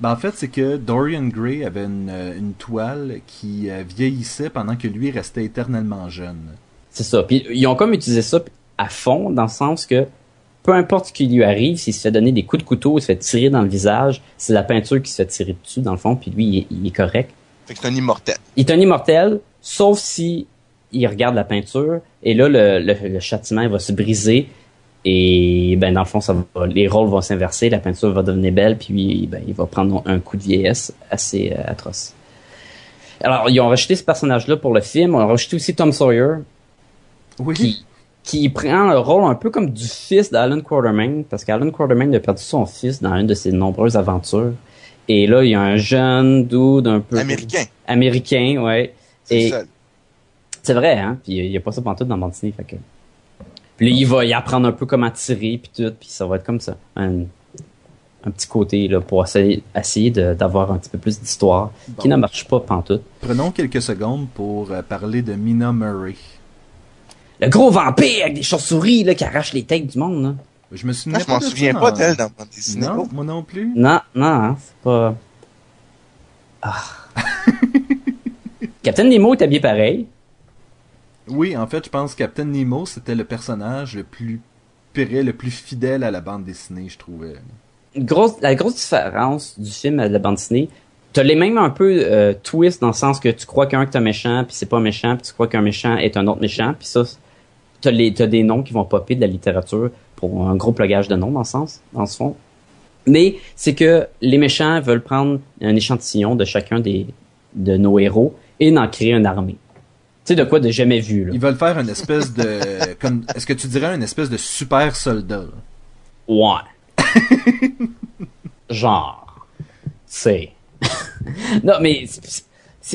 Ben, en fait, c'est que Dorian Gray avait une, une toile qui vieillissait pendant que lui restait éternellement jeune. C'est ça. Puis ils ont comme utilisé ça à fond, dans le sens que peu importe ce qui lui arrive, s'il se fait donner des coups de couteau, il se fait tirer dans le visage, c'est la peinture qui se fait tirer dessus, dans le fond, puis lui, il est- il est correct. Fait que c'est un immortel. Il est un immortel, sauf si il regarde la peinture, et là, le, le, le châtiment va se briser, et ben dans le fond, ça va, les rôles vont s'inverser, la peinture va devenir belle, puis ben, il va prendre un coup de vieillesse assez euh, atroce. Alors, ils ont rajouté ce personnage-là pour le film, on a rajouté aussi Tom Sawyer, Oui. qui, qui prend le rôle un peu comme du fils d'Alan Quartermain, parce qu'Alan Quartermain a perdu son fils dans une de ses nombreuses aventures. Et là, il y a un jeune dude un peu... Américain. Américain, ouais. C'est Et le seul. c'est vrai, hein? Puis il y a pas ça pantoute dans bande dessinée, fait que. Puis là, il va y apprendre un peu comment tirer puis tout, puis ça va être comme ça, un, un petit côté là pour essayer, d'avoir un petit peu plus d'histoire, qui ne marche pas pantoute. Prenons quelques secondes pour euh, parler de Mina Murray. Le gros vampire avec des chauves-souris là qui arrache les têtes du monde là. Je me souviens Ah, je pas m'en ça souviens pas d'elle dans bande dessinée. Non, moi non plus. Non, non, hein, c'est pas. Ah. [LAUGHS] Captain Nemo est habillé pareil. Oui, en fait, je pense que Captain Nemo, c'était le personnage le plus péré, le plus fidèle à la bande dessinée, je trouvais. Une grosse, la grosse différence du film à la bande dessinée, t'as les mêmes un peu euh, twist dans le sens que tu crois qu'un est un méchant, puis c'est pas un méchant, puis tu crois qu'un méchant est un autre méchant, puis ça, t'as les, t'as des noms qui vont popper de la littérature pour un gros plugage de noms dans le sens, dans ce fond. Mais c'est que les méchants veulent prendre un échantillon de chacun des de nos héros et d'en créer une armée. Tu sais de quoi de jamais vu là. Ils veulent faire une espèce de... [LAUGHS] comme, est-ce que tu dirais une espèce de super soldat? là? Ouais. [LAUGHS] Genre. C'est. [LAUGHS] non, mais.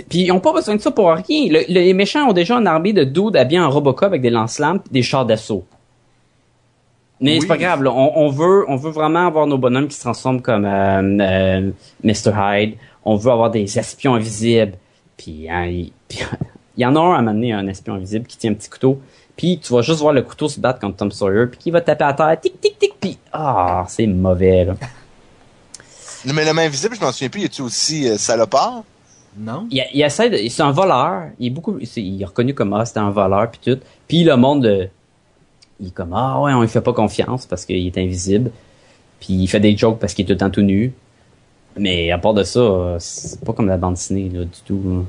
Puis ils ont pas besoin de ça pour rien. Le- les méchants ont déjà une armée de dudes habillés en Robocop avec des lance-flammes pis des chars d'assaut. Mais Oui. c'est pas grave, là. On, on veut, on veut vraiment avoir nos bonhommes qui se transforment comme euh, euh, Mr. Hyde. On veut avoir des espions invisibles. Puis hein, il [LAUGHS] y en a un à m'amener un espion invisible qui tient un petit couteau. Puis tu vas juste voir le couteau se battre contre Tom Sawyer. Puis qui va taper à terre. Tic, tic, tic. Puis ah, c'est mauvais, là. [LAUGHS] Mais le main invisible, je m'en souviens plus, y a-tu aussi euh, salopard? Non? il, il essaie de, c'est un voleur. Il est beaucoup, il est reconnu comme ah, c'était un voleur puis tout. Puis le monde, euh, il est comme ah ouais, on lui fait pas confiance parce qu'il est invisible. Puis il fait des jokes parce qu'il est tout le temps tout nu. Mais à part de ça, c'est pas comme la bande dessinée là du tout.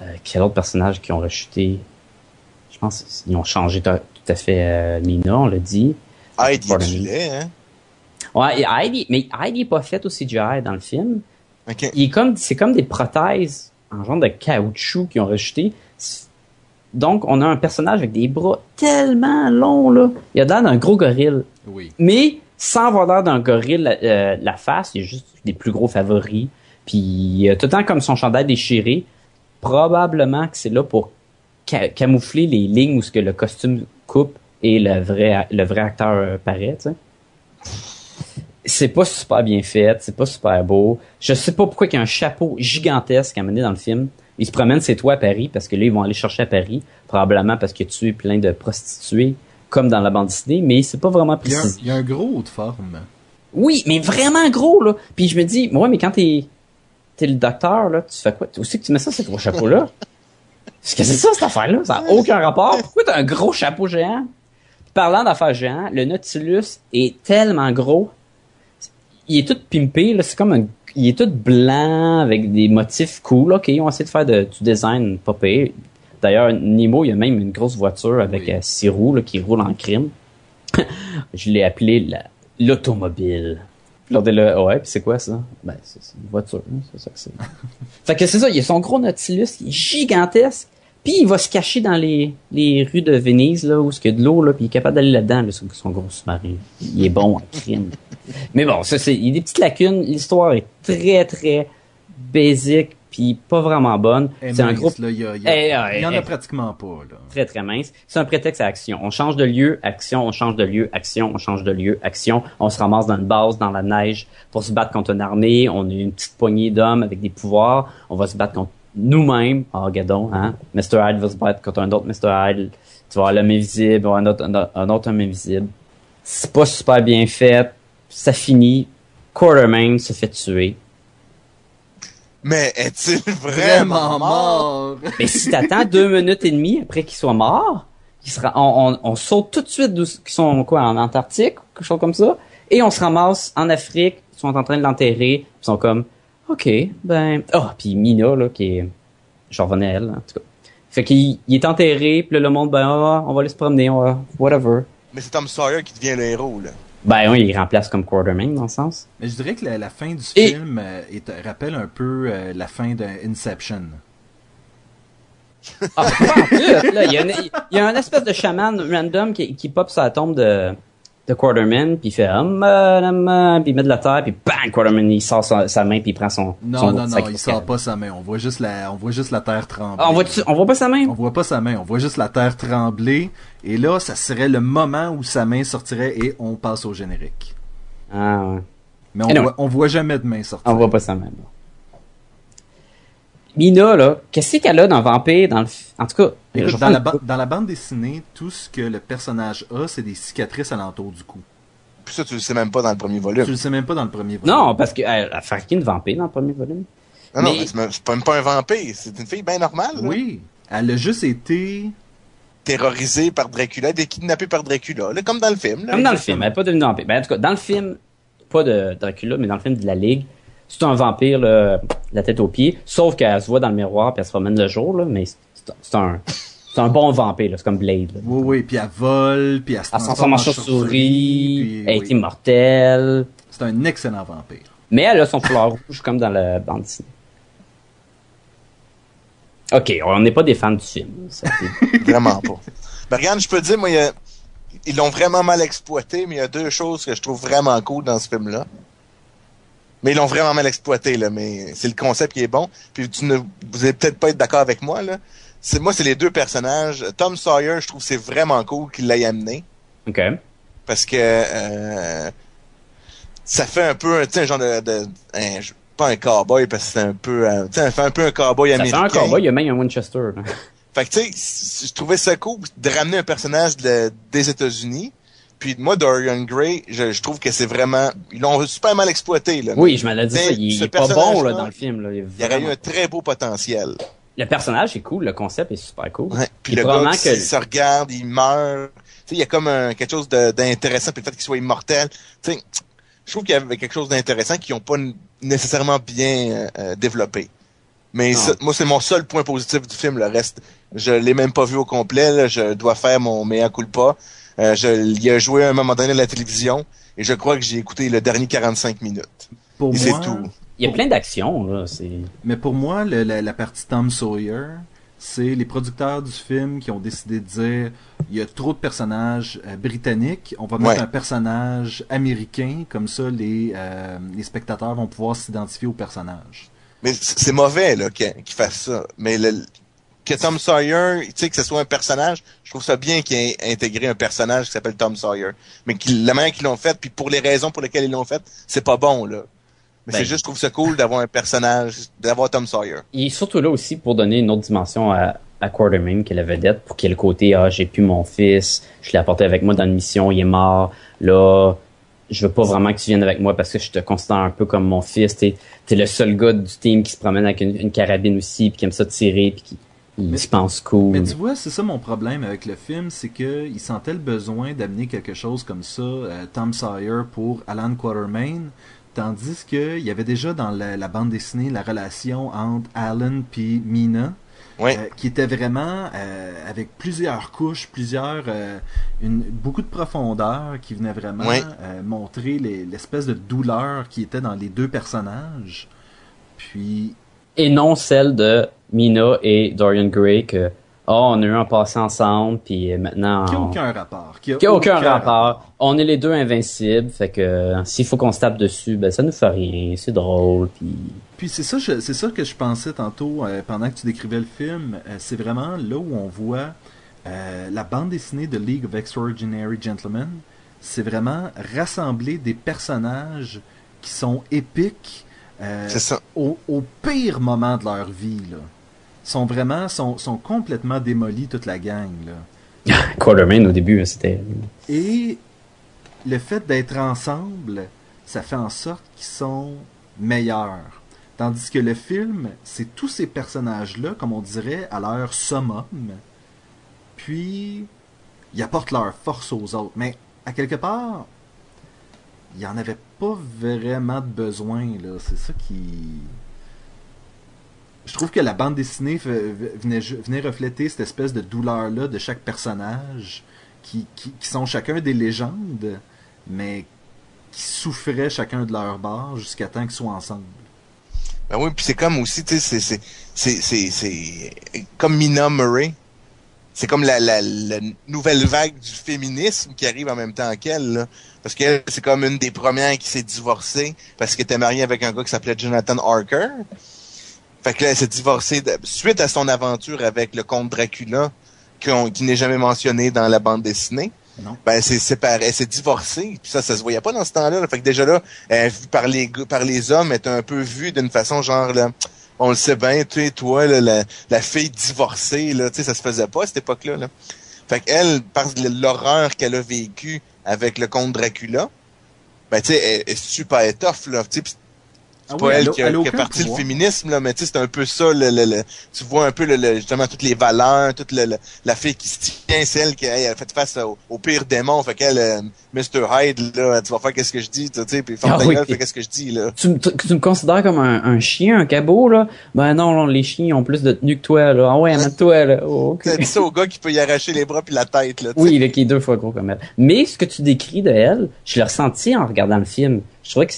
Euh, quel autre personnage qui ont rechuté Je pense qu'ils ont changé to- tout à fait euh, Mina, on l'a dit. Heidi lait, hein? Ouais, Heidi, mais Heidi est pas faite au CGI dans le film. Il est comme c'est comme des prothèses en genre de caoutchouc qui ont rejeté. Donc on a un personnage avec des bras tellement longs là, il a l'air d'un gros gorille, Oui. mais sans avoir l'air d'un gorille euh, la face, il est juste des plus gros favoris. Puis euh, tout le temps comme son chandail déchiré, probablement que c'est là pour ca- camoufler les lignes où ce que le costume coupe et le vrai le vrai acteur euh, paraît, tu sais c'est pas super bien fait, c'est pas super beau. Je sais pas pourquoi il y a un chapeau gigantesque à mener dans le film. Il se promène ses toits à Paris parce que là ils vont aller chercher à Paris, probablement parce qu'il a tué plein de prostituées comme dans la bande dessinée, mais c'est pas vraiment précis. il y a un gros haut de forme. Oui, mais vraiment gros là. Puis je me dis, ouais, mais quand t'es t'es le docteur là, tu fais quoi? Où c'est que tu mets ça ce gros chapeau là Qu'est-ce [LAUGHS] que c'est ça cette affaire là Ça a aucun rapport. Pourquoi t'as un gros chapeau géant? Parlant d'affaires géants, le Nautilus est tellement gros il est tout pimpé, là, c'est comme un, il est tout blanc avec des motifs cool. Ok, ils ont essayé de faire de- du design pas pire. D'ailleurs, Nemo, il y a même une grosse voiture avec Oui. euh, six roues là, qui roule en crime. [LAUGHS] Je l'ai appelé la- l'automobile. On était là, ouais, puis c'est quoi ça? Ben, c'est c'est une voiture, hein, c'est ça que c'est. [LAUGHS] fait que c'est ça, il a son gros Nautilus, il est gigantesque. Puis il va se cacher dans les, les rues de Venise, là, où il y a de l'eau, là, puis il est capable d'aller là-dedans, là, son, son gros sous-marin. Il est bon en crime. [LAUGHS] Mais bon, ça, c'est, il y a des petites lacunes. L'histoire est très, très basique, puis pas vraiment bonne. C'est un groupe là, il y, a- il y a- Eh, il y en a eh. pratiquement pas, là. très très mince. C'est un prétexte à action. On change de lieu, action, on change de lieu, action, on change de lieu, action. On se ramasse dans une base, dans la neige, pour se battre contre une armée. On est une petite poignée d'hommes avec des pouvoirs. On va se battre contre nous-mêmes. Ah, gadon, hein. Mr. Hyde va se battre contre un autre Mr. Hyde. Tu vas avoir l'homme invisible, un autre, un autre- un autre homme invisible. C'est pas super bien fait. Ça finit. Quartermain se fait tuer. Mais est-il [LAUGHS] Vraiment vraiment, mort? Mais si t'attends deux [LAUGHS] minutes et demie après qu'il soit mort, qu'il sera, on, on, on saute tout de suite d'où qu'ils sont quoi en Antarctique, quelque chose comme ça, et on se ramasse en Afrique, ils sont en train de l'enterrer, ils sont comme ok ben oh puis Mina là qui est, je revenais à elle en tout cas, fait qu'il il est enterré, puis là, le monde ben ah, on va aller se promener, on va whatever. Mais c'est Tom Sawyer qui devient le héros, là. Ben oui, il remplace comme Quartermain dans le sens. Mais je dirais que la, la fin du Et- film euh, est- rappelle un peu euh, la fin de Inception. Ah, [LAUGHS] en tout, là, il y a une, il y a un espèce de chaman random qui, qui pop sur la tombe de, de Quarterman, puis il fait hum, euh, puis il met de la terre, puis bang, Quarterman, il sort sa, sa main, puis il prend son Non, son non, non, il sort pas sa main. On voit juste la, on voit juste la terre trembler. Ah, on voit, on voit pas sa main? On voit pas sa main, on voit juste la terre trembler. Et là, ça serait le moment où sa main sortirait et on passe au générique. Ah, ouais. Mais on, Anyway. voit, on voit jamais de main sortir. On voit pas sa main. bon. Mina, là, qu'est-ce qu'elle a dans Vampire, dans le, f- en tout cas, Écoute, dans, la une- ba- dans la bande dessinée, tout ce que le personnage a, c'est des cicatrices alentour du cou. Puis ça, tu le sais même pas dans le premier volume. Tu le sais même pas dans le premier volume. non, parce que, elle a fait une Vampire dans le premier volume. Non, non, Mais- c'est même- pas un vampire. C'est une fille bien normale. là. Oui. Elle a juste été... Terrorisée par Dracula, elle est kidnappée par Dracula, là, comme dans le film. Là. Comme dans le film, elle n'est pas devenue vampire. Ben, en tout cas, dans le film, pas de Dracula, mais dans le film de la Ligue, c'est un vampire, là, la tête aux pieds, sauf qu'elle se voit dans le miroir puis elle se promène le jour, là, mais c'est un, c'est un bon vampire, là, c'est comme Blade. là. Oui, oui, puis elle vole, puis elle se Elle se transforme en chauve-souris, elle est oui. immortelle, C'est un excellent vampire. mais elle a son foulard rouge comme dans la bande dessinée. Ok, on n'est pas des fans du film. ça, [LAUGHS] Vraiment pas. Ben, regarde, je peux te dire, moi, il y a- ils l'ont vraiment mal exploité, mais il y a deux choses que je trouve vraiment cool dans ce film-là. Mais ils l'ont vraiment mal exploité, là, mais c'est le concept qui est bon. Puis tu ne, vous allez peut-être pas être d'accord avec moi, là. C'est, moi, c'est les deux personnages. Tom Sawyer, je trouve que c'est vraiment cool qu'il l'ait amené. ok. Parce que, euh, ça fait un peu, un- tu sais, un genre de, de un- pas un cowboy, parce que c'est un peu, euh, tu sais, ça fait un peu un cowboy Ça fait américain. un combat, il y a même un Winchester. là. Fait que, tu sais, je trouvais ça cool de ramener un personnage de- des États-Unis. Puis moi, Dorian Gray, je, je trouve que c'est vraiment... Ils l'ont super mal exploité, là. Oui, je m'en ai dit ça, il, est pas bon là, dans le film. Là. Il, y aurait eu vraiment- un très beau potentiel. Le personnage est cool, le concept est super cool. Ouais. Puis le gars qui que- se regarde, il meurt. Tu sais, il y a comme un- quelque chose d'intéressant, puis le fait qu'il soit immortel. Tu sais, je trouve qu'il y avait quelque chose d'intéressant qu'ils n'ont pas nécessairement bien euh, euh, développé. Mais ça- moi, c'est mon seul point positif du film. Le reste, je l'ai même pas vu au complet. là. Je dois faire mon mea culpa. Euh, je, il a joué à un moment donné à la télévision et je crois que j'ai écouté le dernier 45 minutes. Pour Et moi, tout. Il y a plein d'actions, là. Mais pour moi, le- la, la partie Tom Sawyer, c'est les producteurs du film qui ont décidé de dire il y a trop de personnages euh, britanniques, on va mettre Ouais. un personnage américain, comme ça les, euh, les spectateurs vont pouvoir s'identifier au personnage. Mais c'est mauvais là qu'il qu'il fasse ça. Mais le, que Tom Sawyer, tu sais, que ce soit un personnage, je trouve ça bien qu'il ait intégré un personnage qui s'appelle Tom Sawyer. Mais la manière qu'ils l'ont fait, puis pour les raisons pour lesquelles ils l'ont fait, c'est pas bon là. Mais Ben- c'est juste, je trouve ça cool d'avoir un personnage, d'avoir Tom Sawyer. Il est surtout là aussi pour donner une autre dimension à, à Quartermain, qui est la vedette, pour qu'il y ait le côté, ah, j'ai plus mon fils, je l'ai apporté avec moi dans une mission, il est mort, là, je veux pas vraiment que tu viennes avec moi parce que je te considère un peu comme mon fils, t'es, t'es le seul gars du team qui se promène avec une, une carabine aussi, puis qui aime ça tirer, puis qui il Mais- se pense cool. Mais tu vois, c'est ça mon problème avec le film, c'est que il sentait le besoin d'amener quelque chose comme ça, euh, Tom Sawyer pour Alan Quatermain, tandis que il y avait déjà dans la, la bande dessinée la relation entre Alan puis Mina. Oui. euh, qui était vraiment euh, avec plusieurs couches, plusieurs, euh, une, beaucoup de profondeur, qui venait vraiment Oui. euh, montrer les- l'espèce de douleur qui était dans les deux personnages. Puis, Et non celle de Mina et Dorian Gray que, oh, on a eu un passé ensemble, puis maintenant... Qui a on- aucun rapport. Qui a, Qui a aucun rapport. On est les deux invincibles, fait que euh, s'il faut qu'on se tape dessus, ben ça nous fait rien, c'est drôle, puis... Puis c'est ça, c'est ça que je pensais tantôt euh, pendant que tu décrivais le film. Euh, c'est vraiment là où on voit euh, la bande dessinée de League of Extraordinary Gentlemen. C'est vraiment rassembler des personnages qui sont épiques euh, ça. au, au pire moment de leur vie. Là. Sont vraiment, sont, sont complètement démolis toute la gang. Là. [LAUGHS] Quartermain, au début, c'était... Et le fait d'être ensemble, ça fait en sorte qu'ils sont meilleurs. Tandis que le film, c'est tous ces personnages-là, comme on dirait, à leur summum. Puis, ils apportent leur force aux autres. Mais, à quelque part, il n'y en avait pas vraiment de besoin. là. C'est ça qui... Je trouve que la bande dessinée venait, venait refléter cette espèce de douleur-là de chaque personnage qui, qui, qui sont chacun des légendes, mais qui souffraient chacun de leur bord jusqu'à temps qu'ils soient ensemble. Ben oui, puis c'est comme aussi, tu sais, c'est comme Mina Murray. C'est comme la, la, la nouvelle vague du féminisme qui arrive en même temps qu'elle, là. Parce qu'elle, c'est comme une des premières qui s'est divorcée parce qu'elle était mariée avec un gars qui s'appelait Jonathan Harker. Fait que là, elle s'est divorcée de- suite à son aventure avec le comte Dracula, qui n'est jamais mentionné dans la bande dessinée. Non. Ben, elle s'est séparée, elle s'est divorcée, puis ça, ça se voyait pas dans ce temps-là. là. Fait que déjà là, elle est vue par les par les hommes, est un peu vue d'une façon genre là, on le sait bien, tu sais, toi, là, la, la fille divorcée, là, tu sais, ça se faisait pas à cette époque-là. Là. Fait qu'elle, par l'horreur qu'elle a vécue avec le comte Dracula, ben tu sais, elle est super tough, là. Tu sais, c'est Ah pas oui, elle elle qui a, elle a qui a parti le féminisme, là, mais tu sais, c'est un peu ça, le, le- le- tu vois un peu le, le- justement toutes les valeurs, toute le- le- la fille qui se tient, c'est elle qui hey, elle a fait face au, au pire démon, fait qu'elle, euh, Mr. Hyde, là, tu vas faire qu'est-ce que je dis, tu sais, puis Ah oui. gueule, fais qu'est-ce que je dis, là. Tu, me- tu, tu me considères comme un, un chien, un cabot, là? Ben non, non, les chiens ont plus de tenue que toi, là. Ah ouais, toi là. Oh, ok. T'as dit ça au gars qui peut y arracher les bras puis la tête, là, tu sais. Oui, là, qui est deux fois gros comme elle. Mais ce que tu décris de elle, je l'ai ressenti en regardant le film. Je trouvais que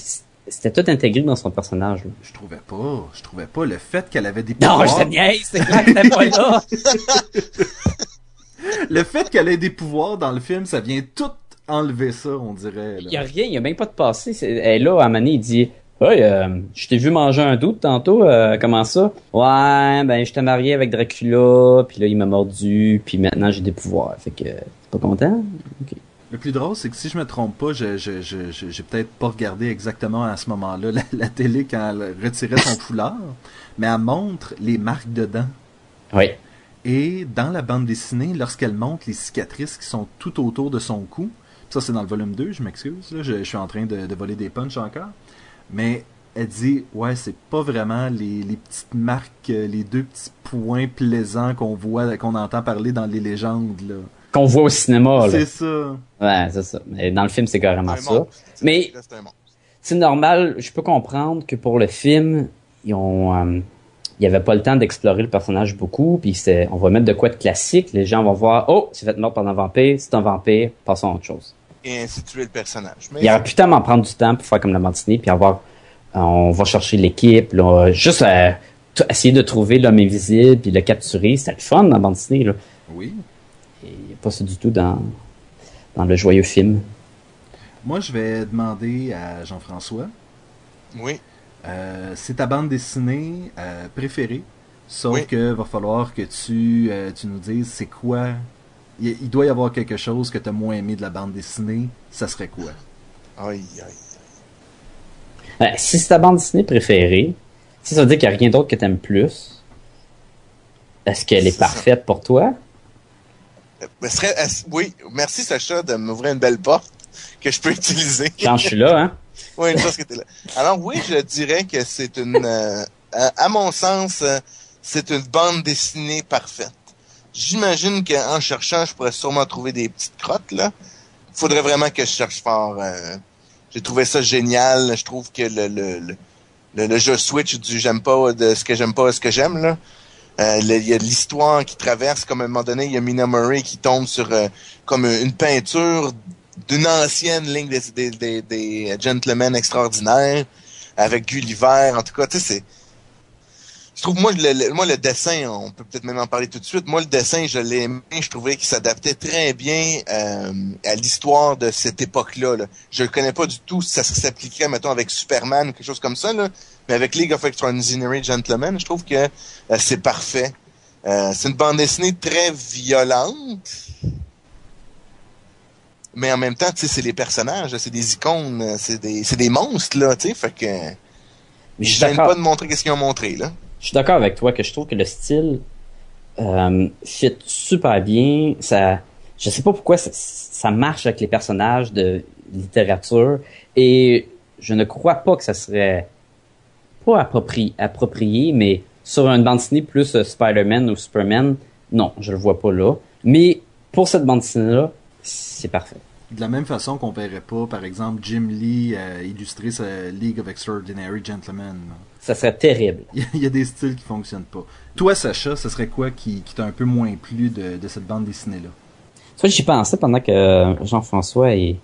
c'était tout intégré dans son personnage. là. Je trouvais pas. Je trouvais pas le fait qu'elle avait des Non, pouvoirs. je te niaise, c'est clair que pas là. [LAUGHS] Le fait qu'elle ait des pouvoirs dans le film, ça vient tout enlever ça, on dirait. Il y a rien, il y a même pas de passé. Elle là, à donné, il dit Hey, euh, je t'ai vu manger un doute tantôt, euh, comment ça? Ouais, ben j'étais marié avec Dracula, puis là il m'a mordu, puis maintenant j'ai des pouvoirs. Fait que t'es pas content? Ok. Le plus drôle, c'est que si je me trompe pas, je, je, je, je- j'ai peut-être pas regardé exactement à ce moment-là la, la télé quand elle retirait son foulard, mais elle montre les marques dedans. Oui. Et dans la bande dessinée, lorsqu'elle montre les cicatrices qui sont tout autour de son cou, ça c'est dans le volume 2, je m'excuse, là, je, je suis en train de, de voler des punchs encore, mais elle dit, ouais, c'est pas vraiment les, les petites marques, les deux petits points plaisants qu'on voit, qu'on entend parler dans les légendes, là. Qu'on voit au cinéma, là. C'est ça. Ouais, c'est ça. Mais dans le film, c'est carrément ça. monstre. Mais- C'est. C'est normal, je peux comprendre que pour le film, ils ont, euh, il y avait pas le temps d'explorer le personnage beaucoup, puis c'est, on va mettre de quoi de classique, les gens vont voir, oh, c'est fait mort par un vampire, c'est un vampire, passons à autre chose. Et ainsi tuer le personnage. Mais Il y aurait pu tellement prendre du temps pour faire comme la bande dessinée, puis avoir, euh, on va chercher l'équipe, là, juste euh, essayer de trouver l'homme invisible, puis le capturer, c'était le fun dans la bande dessinée, là. Oui. Pas ça du tout dans, dans le joyeux film. Moi, je vais demander à Jean-François, oui. euh, c'est ta bande dessinée euh, préférée, sauf Oui. que va falloir que tu, euh, tu nous dises c'est quoi. Il, il doit y avoir quelque chose que tu as moins aimé de la bande dessinée, ça serait quoi? Aïe, aïe. Ben, si c'est ta bande dessinée préférée, si ça veut dire qu'il n'y a rien d'autre que t'aimes plus, est-ce qu'elle est ça. parfaite pour toi? Euh, ben, serait- est-ce- oui, merci Sacha de m'ouvrir une belle porte que je peux utiliser. Quand je suis là, hein? Oui, une chose qui était là. Alors oui, je dirais que c'est une, euh, à, mon sens, euh, c'est une bande dessinée parfaite. J'imagine qu'en cherchant, je pourrais sûrement trouver des petites crottes là. Faudrait vraiment que je cherche fort. euh, J'ai trouvé ça génial. Je trouve que le le, le, le, le jeu Switch du j'aime pas de ce que j'aime pas à ce que j'aime là. Euh, Il y a l'histoire qui traverse, comme à un moment donné, il y a Mina Murray qui tombe sur euh, comme une peinture d'une ancienne ligne des, des, des, des gentlemen extraordinaires avec Gulliver. En tout cas, tu sais, je trouve moi le, le- moi le dessin, on peut peut-être même en parler tout de suite. Moi le dessin, je l'ai aimé, je trouvais qu'il s'adaptait très bien euh, à l'histoire de cette époque-là. Là. Je ne connais pas du tout si ça s'appliquerait mettons avec Superman ou quelque chose comme ça là, mais avec League of Extraordinary Gentlemen, je trouve que euh, c'est parfait. Euh, c'est une bande dessinée très violente. Mais en même temps, tu sais, c'est les personnages, c'est des icônes, c'est des, c'est des monstres, là, tu sais, fait que, Mais je pas de montrer qu'est-ce qu'ils ont montré, là. Je suis d'accord avec toi que je trouve que le style euh, fit super bien. Ça, je sais pas pourquoi ça, marche avec les personnages de littérature et je ne crois pas que ça serait pas approprié, mais sur une bande dessinée plus euh, Spider-Man ou Superman, non, je le vois pas là. Mais pour cette bande dessinée là, c'est parfait. De la même façon qu'on verrait pas, par exemple, Jim Lee euh, illustrer sa League of Extraordinary Gentlemen. Ça serait terrible. [LAUGHS] Il y a des styles qui fonctionnent pas. Toi, Sacha, ce serait quoi qui, qui t'a un peu moins plu de, de cette bande dessinée-là? Tu vois, j'y pensais pendant que euh, Jean-François il,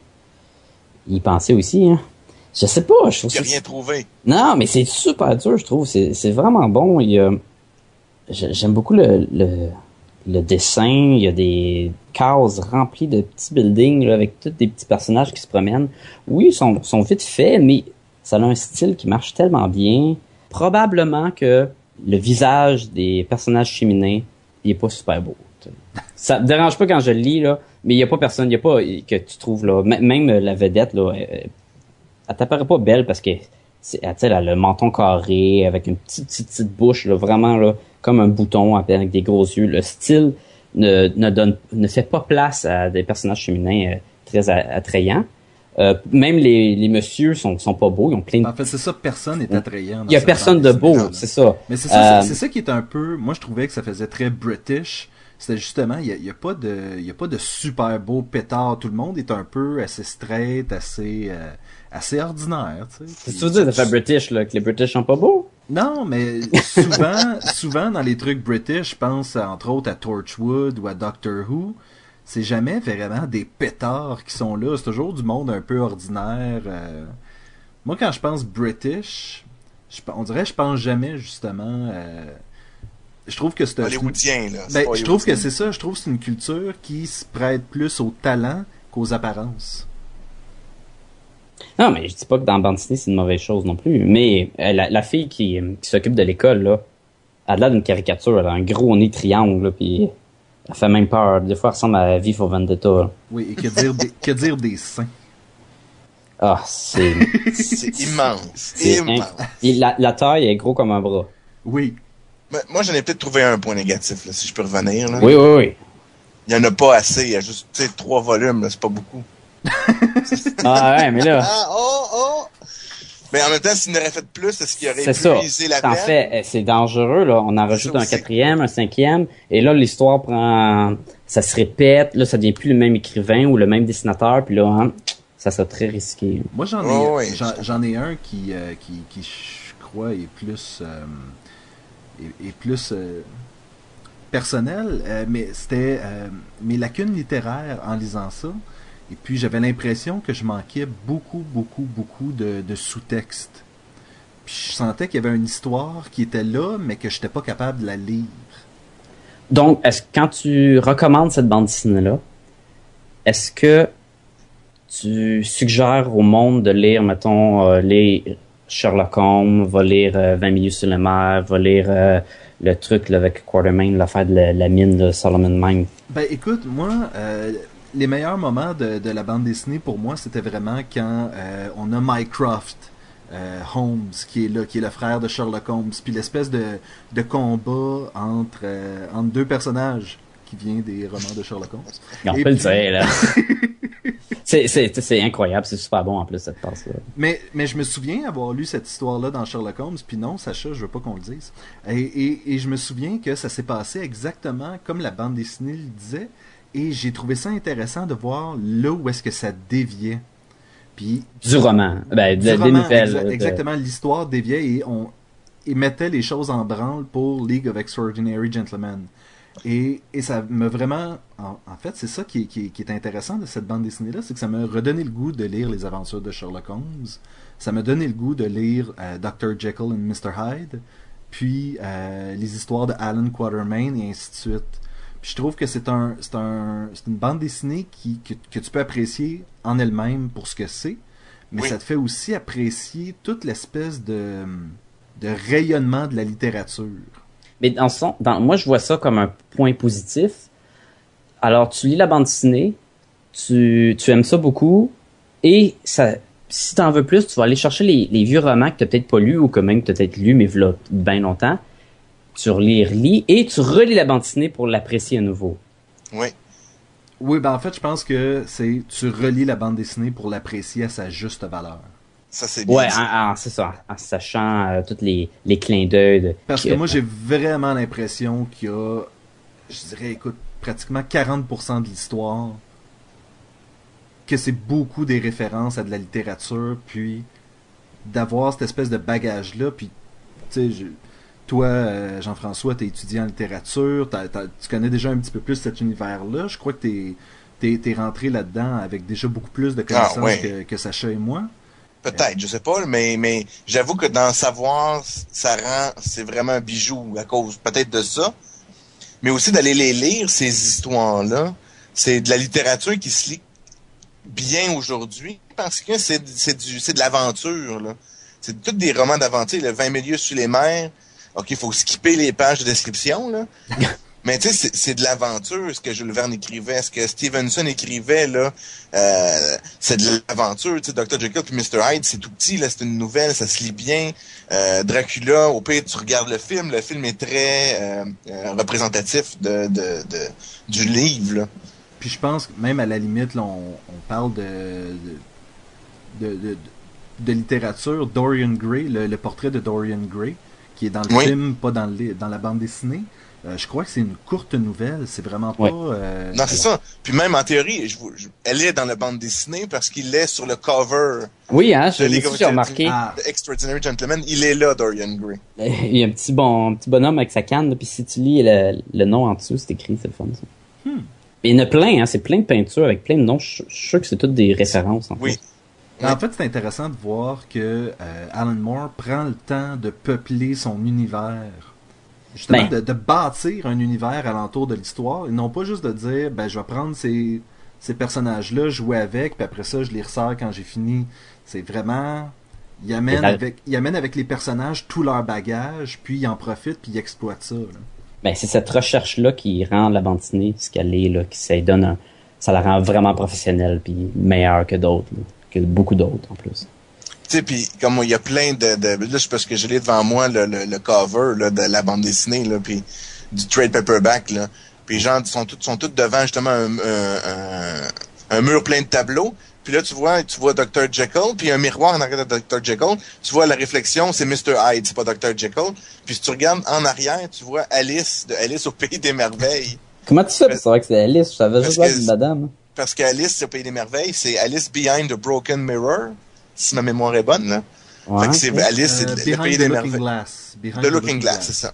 il pensait aussi. Hein. Je sais pas, je trouve ça- rien trouvé. Non, mais c'est super dur, je trouve. C'est vraiment bon. Il y a- j'ai- J'aime beaucoup le, le, le dessin. Il y a des cases remplies de petits buildings là, avec tous des petits personnages qui se promènent. Oui, ils sont, sont vite faits, mais ça a un style qui marche tellement bien. Probablement que le visage des personnages féminins, il est pas super beau. Ça me dérange pas quand je le lis, là, mais il y a pas personne, il y a pas que tu trouves là. Même la vedette, là, elle- elle t'apparaît pas belle parce que elle, elle a le menton carré avec une petite, petite, petite bouche, là, vraiment là, comme un bouton avec des gros yeux. Le style ne, ne donne, ne fait pas place à des personnages féminins euh, très attrayants. Euh, même les, les messieurs sont, sont pas beaux, ils ont plein de... En fait, c'est ça, personne n'est attrayant. dans Il y a personne de beau, c'est ça. Mais c'est ça, Euh, c'est ça qui est un peu. Moi, je trouvais que ça faisait très British. C'était justement, il y a, y a pas de, il y a pas de super beau pétard. Tout le monde est un peu assez straight, assez, euh, assez ordinaire. Tu sais. C'est ça dire de faire British, là, que les British sont pas beaux? Non, mais souvent, [LAUGHS] souvent dans les trucs British, je pense entre autres à Torchwood ou à Doctor Who. C'est jamais vraiment des pétards qui sont là. C'est toujours du monde un peu ordinaire. euh. Moi, quand je pense British, je, on dirait que je pense jamais justement. euh, Je trouve que c'est un- Hollywoodien, là. ben, je trouve que c'est ça. Je trouve que c'est une culture qui se prête plus au talent qu'aux apparences. Non, mais je dis pas que dans bande dessinée, c'est une mauvaise chose non plus. Mais euh, la, la fille qui, qui s'occupe de l'école, là, elle a l'air d'une caricature. Elle a un gros nez triangle, là, puis elle fait même peur. Des fois, elle ressemble à V for Vendetta. là. Oui, et que dire des, que dire des seins. Ah, c'est... C'est immense. c'est immense. inc- la, la taille est gros comme un bras. Oui. Mais moi, j'en ai peut-être trouvé un point négatif, là, si je peux revenir. Là. Oui, oui, oui. Il y en a pas assez. Il y a juste, tu sais, trois volumes, là, c'est pas beaucoup. Ah ouais, mais là, Ah, oh, oh! Mais en même temps, s'il n'aurait fait plus, est-ce qu'il aurait c'est ça. épuisé la En peine? fait, euh, c'est dangereux, là. On en rajoute un aussi. quatrième, un cinquième, et là, l'histoire prend... Ça se répète, là, ça devient plus le même écrivain ou le même dessinateur, puis là, hein, ça serait très risqué. Moi, j'en ai, Oh, oui. j'en, j'en ai un qui, euh, qui, qui, je crois, est plus, euh, est, est plus euh, personnel, euh, mais c'était euh, mes lacunes littéraires en lisant ça. Et puis, j'avais l'impression que je manquais beaucoup, beaucoup, beaucoup de, de sous-texte. Puis, je sentais qu'il y avait une histoire qui était là, mais que je n'étais pas capable de la lire. Donc, est-ce quand tu recommandes cette bande dessinée-là, est-ce que tu suggères au monde de lire, mettons, euh, les Sherlock Holmes, va lire euh, 20 milieux sur la mer, va lire euh, le truc là, avec Quartermain, l'affaire de la, la mine de Solomon Mine? Ben écoute, moi, euh, les meilleurs moments de, de la bande dessinée pour moi, c'était vraiment quand euh, on a Mycroft euh, Holmes qui est là, qui est le frère de Sherlock Holmes, puis l'espèce de, de combat entre, euh, entre deux personnages qui vient des romans de Sherlock Holmes. On Et peut le puis- dire, là. [LAUGHS] c'est, incroyable, c'est super bon en plus cette passe-là. Mais, mais je me souviens avoir lu cette histoire-là dans Sherlock Holmes, puis non, Sacha, je veux pas qu'on le dise. Et, et, et je me souviens que ça s'est passé exactement comme la bande dessinée le disait, et j'ai trouvé ça intéressant de voir là où est-ce que ça déviait. Puis Du roman, ben, de- du des roman, nouvelles. exa- de- exactement, l'histoire déviait et on et mettait les choses en branle pour League of Extraordinary Gentlemen. Et, et ça m'a vraiment... En, en fait, c'est ça qui qui est intéressant de cette bande dessinée-là, c'est que ça m'a redonné le goût de lire les aventures de Sherlock Holmes. Ça m'a donné le goût de lire euh, Dr. Jekyll and Mr. Hyde. puis euh, les histoires de Alan Quatermain et ainsi de suite. Puis je trouve que c'est un, c'est un, c'est une bande dessinée qui, que, que tu peux apprécier en elle-même pour ce que c'est, mais Oui. ça te fait aussi apprécier toute l'espèce de, de rayonnement de la littérature. Mais dans son, dans, moi, je vois ça comme un point positif. Alors, tu lis la bande dessinée, tu, tu aimes ça beaucoup, et ça, si t'en veux plus, tu vas aller chercher les, les vieux romans que t'as peut-être pas lus ou que même que t'as peut-être lu, mais voilà bien longtemps. Tu relis, relis, et tu relis la bande dessinée pour l'apprécier à nouveau. Oui. Oui, ben en fait, je pense que c'est tu relis la bande dessinée pour l'apprécier à sa juste valeur. Ça, c'est bien. Ouais, en, en- c'est ça, en sachant euh, tous les, les clins d'œil. de- Parce que que- moi, j'ai vraiment l'impression qu'il y a, je dirais, écoute, pratiquement 40% de l'histoire, que c'est beaucoup des références à de la littérature, puis d'avoir cette espèce de bagage-là, puis, tu sais, je- toi, euh, Jean-François, t'es étudiant en littérature, tu connais déjà un petit peu plus cet univers-là. Je crois que t'es t'es t'es rentré là-dedans avec déjà beaucoup plus de connaissances Ah, que, que Sacha et moi. Peut-être, je sais pas, mais, mais j'avoue que dans le savoir, ça rend, c'est vraiment un bijou à cause peut-être de ça. Mais aussi d'aller les lire, ces histoires-là. C'est de la littérature qui se lit bien aujourd'hui parce que c'est, c'est du, c'est de l'aventure, là. C'est tous des romans d'aventure, le 20 milieux sur les mers. OK, il faut skipper les pages de description, là. [LAUGHS] Mais tu sais, c'est- de l'aventure, ce que Jules Verne écrivait, ce que Stevenson écrivait, là. Euh, c'est de l'aventure, tu sais, Dr. Jekyll puis Mr. Hyde, c'est tout petit, là, c'est une nouvelle, ça se lit bien. Euh, Dracula, au pire, tu regardes le film, le film est très euh, représentatif de, de, de- du livre, là. Puis je pense que même à la limite, là, on, on parle de de, de, de- de littérature. Dorian Gray, le, le portrait de Dorian Gray, qui est dans le Oui. film, pas dans, le, dans la bande dessinée. Euh, je crois que c'est une courte nouvelle. C'est vraiment pas. Ouais. euh, Non, c'est ça. Puis même en théorie, je, elle est dans la bande dessinée parce qu'il est sur le cover Oui, hein, je de l'ai remarqué. Ah. The Extraordinary Gentleman. Il est là, Dorian Gray. [LAUGHS] Il y a un petit bon, un petit bonhomme avec sa canne, là, puis si tu lis le, le nom en dessous, c'est écrit, c'est le fun, ça. Hmm. Il y en a plein, hein, c'est plein de peintures avec plein de noms. Je je suis sûr que c'est toutes des références, en Oui. fait. En fait, c'est intéressant de voir que euh, Alan Moore prend le temps de peupler son univers. Justement, Ben. de, de bâtir un univers alentour de l'histoire, et non pas juste de dire, ben, je vais prendre ces, ces personnages-là, jouer avec, puis après ça, je les ressors quand j'ai fini. C'est vraiment... Il amène, avec, il amène avec les personnages tout leur bagage, puis il en profite, puis il exploite ça. là. Ben, c'est cette recherche-là qui rend la bande dessinée ce qu'elle est, là, qui ça donne un, ça la rend vraiment professionnelle, puis meilleure que d'autres, là, que beaucoup d'autres, en plus. Tu sais, puis comme il y a plein de, de là, c'est parce que je l'ai devant moi le, le, le cover là, de la bande dessinée là, puis du trade paperback là, puis les gens sont tous sont tous devant justement un, un, mur plein de tableaux. Puis là, tu vois, tu vois Dr. Jekyll, puis un miroir en arrière de Dr. Jekyll. Tu vois la réflexion, c'est Mr. Hyde, c'est pas Dr. Jekyll. Puis si tu regardes en arrière, tu vois Alice de Alice au pays des merveilles. Comment tu sais pour savoir que c'est Alice? Je savais juste que- une madame. Parce qu'Alice au pays des merveilles, c'est Alice behind the broken mirror, si ma mémoire est bonne là. Ouais. Fait que c'est Alice, c'est Euh, le- pays the des Looking merveilles. Glass. The Looking Glass, c'est ça.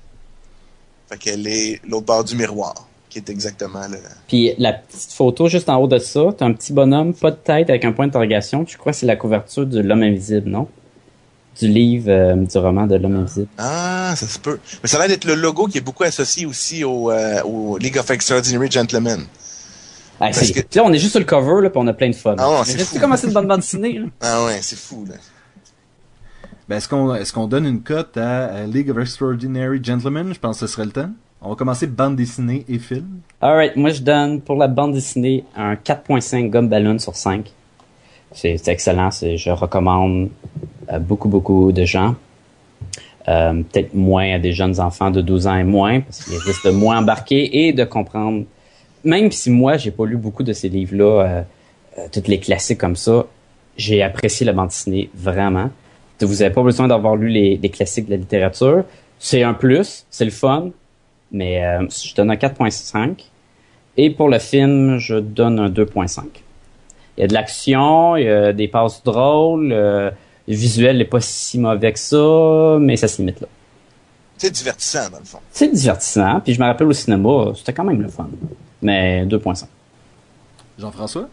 Fait qu'elle est l'autre bord du miroir, qui est exactement le... Puis la petite photo juste en haut de ça, t'as un petit bonhomme, pas de tête, avec un point d'interrogation. Je crois que c'est la couverture de L'Homme Invisible, non? Du livre, euh, du roman de L'Homme Invisible. Ah, ça se peut. Mais ça a l'air d'être le logo qui est beaucoup associé aussi au, euh, au League of Extraordinary Gentlemen. Ah, que- Puis là, on est juste sur le cover, là, puis on a plein de fun. Ah ouais, c'est comment c'est une bonne bande dessinée, là? Ah ouais, c'est fou, là. Ben, est-ce qu'on est-ce qu'on donne une cote à, à League of Extraordinary Gentlemen? Je pense que ce serait le temps. On va commencer bande dessinée et film. Alright, moi je donne pour la bande dessinée un 4.5 gomme ballon sur 5. C'est excellent, c'est- je recommande à beaucoup, beaucoup de gens. Euh, Peut-être moins à des jeunes enfants de 12 ans et moins, parce qu'ils risquent de moins embarquer et de comprendre. Même si moi, j'ai pas lu beaucoup de ces livres-là, euh, euh, tous les classiques comme ça, j'ai apprécié la bande dessinée vraiment. Vous n'avez pas besoin d'avoir lu les, les classiques de la littérature. C'est un plus, c'est le fun, mais euh, je donne un 4.5. Et pour le film, je donne un 2.5. Il y a de l'action, il y a des passes drôles, euh, le visuel n'est pas si mauvais que ça, mais ça se limite là. C'est divertissant, dans le fond. C'est divertissant, puis je me rappelle au cinéma, c'était quand même le fun. Mais 2.5. Jean-François?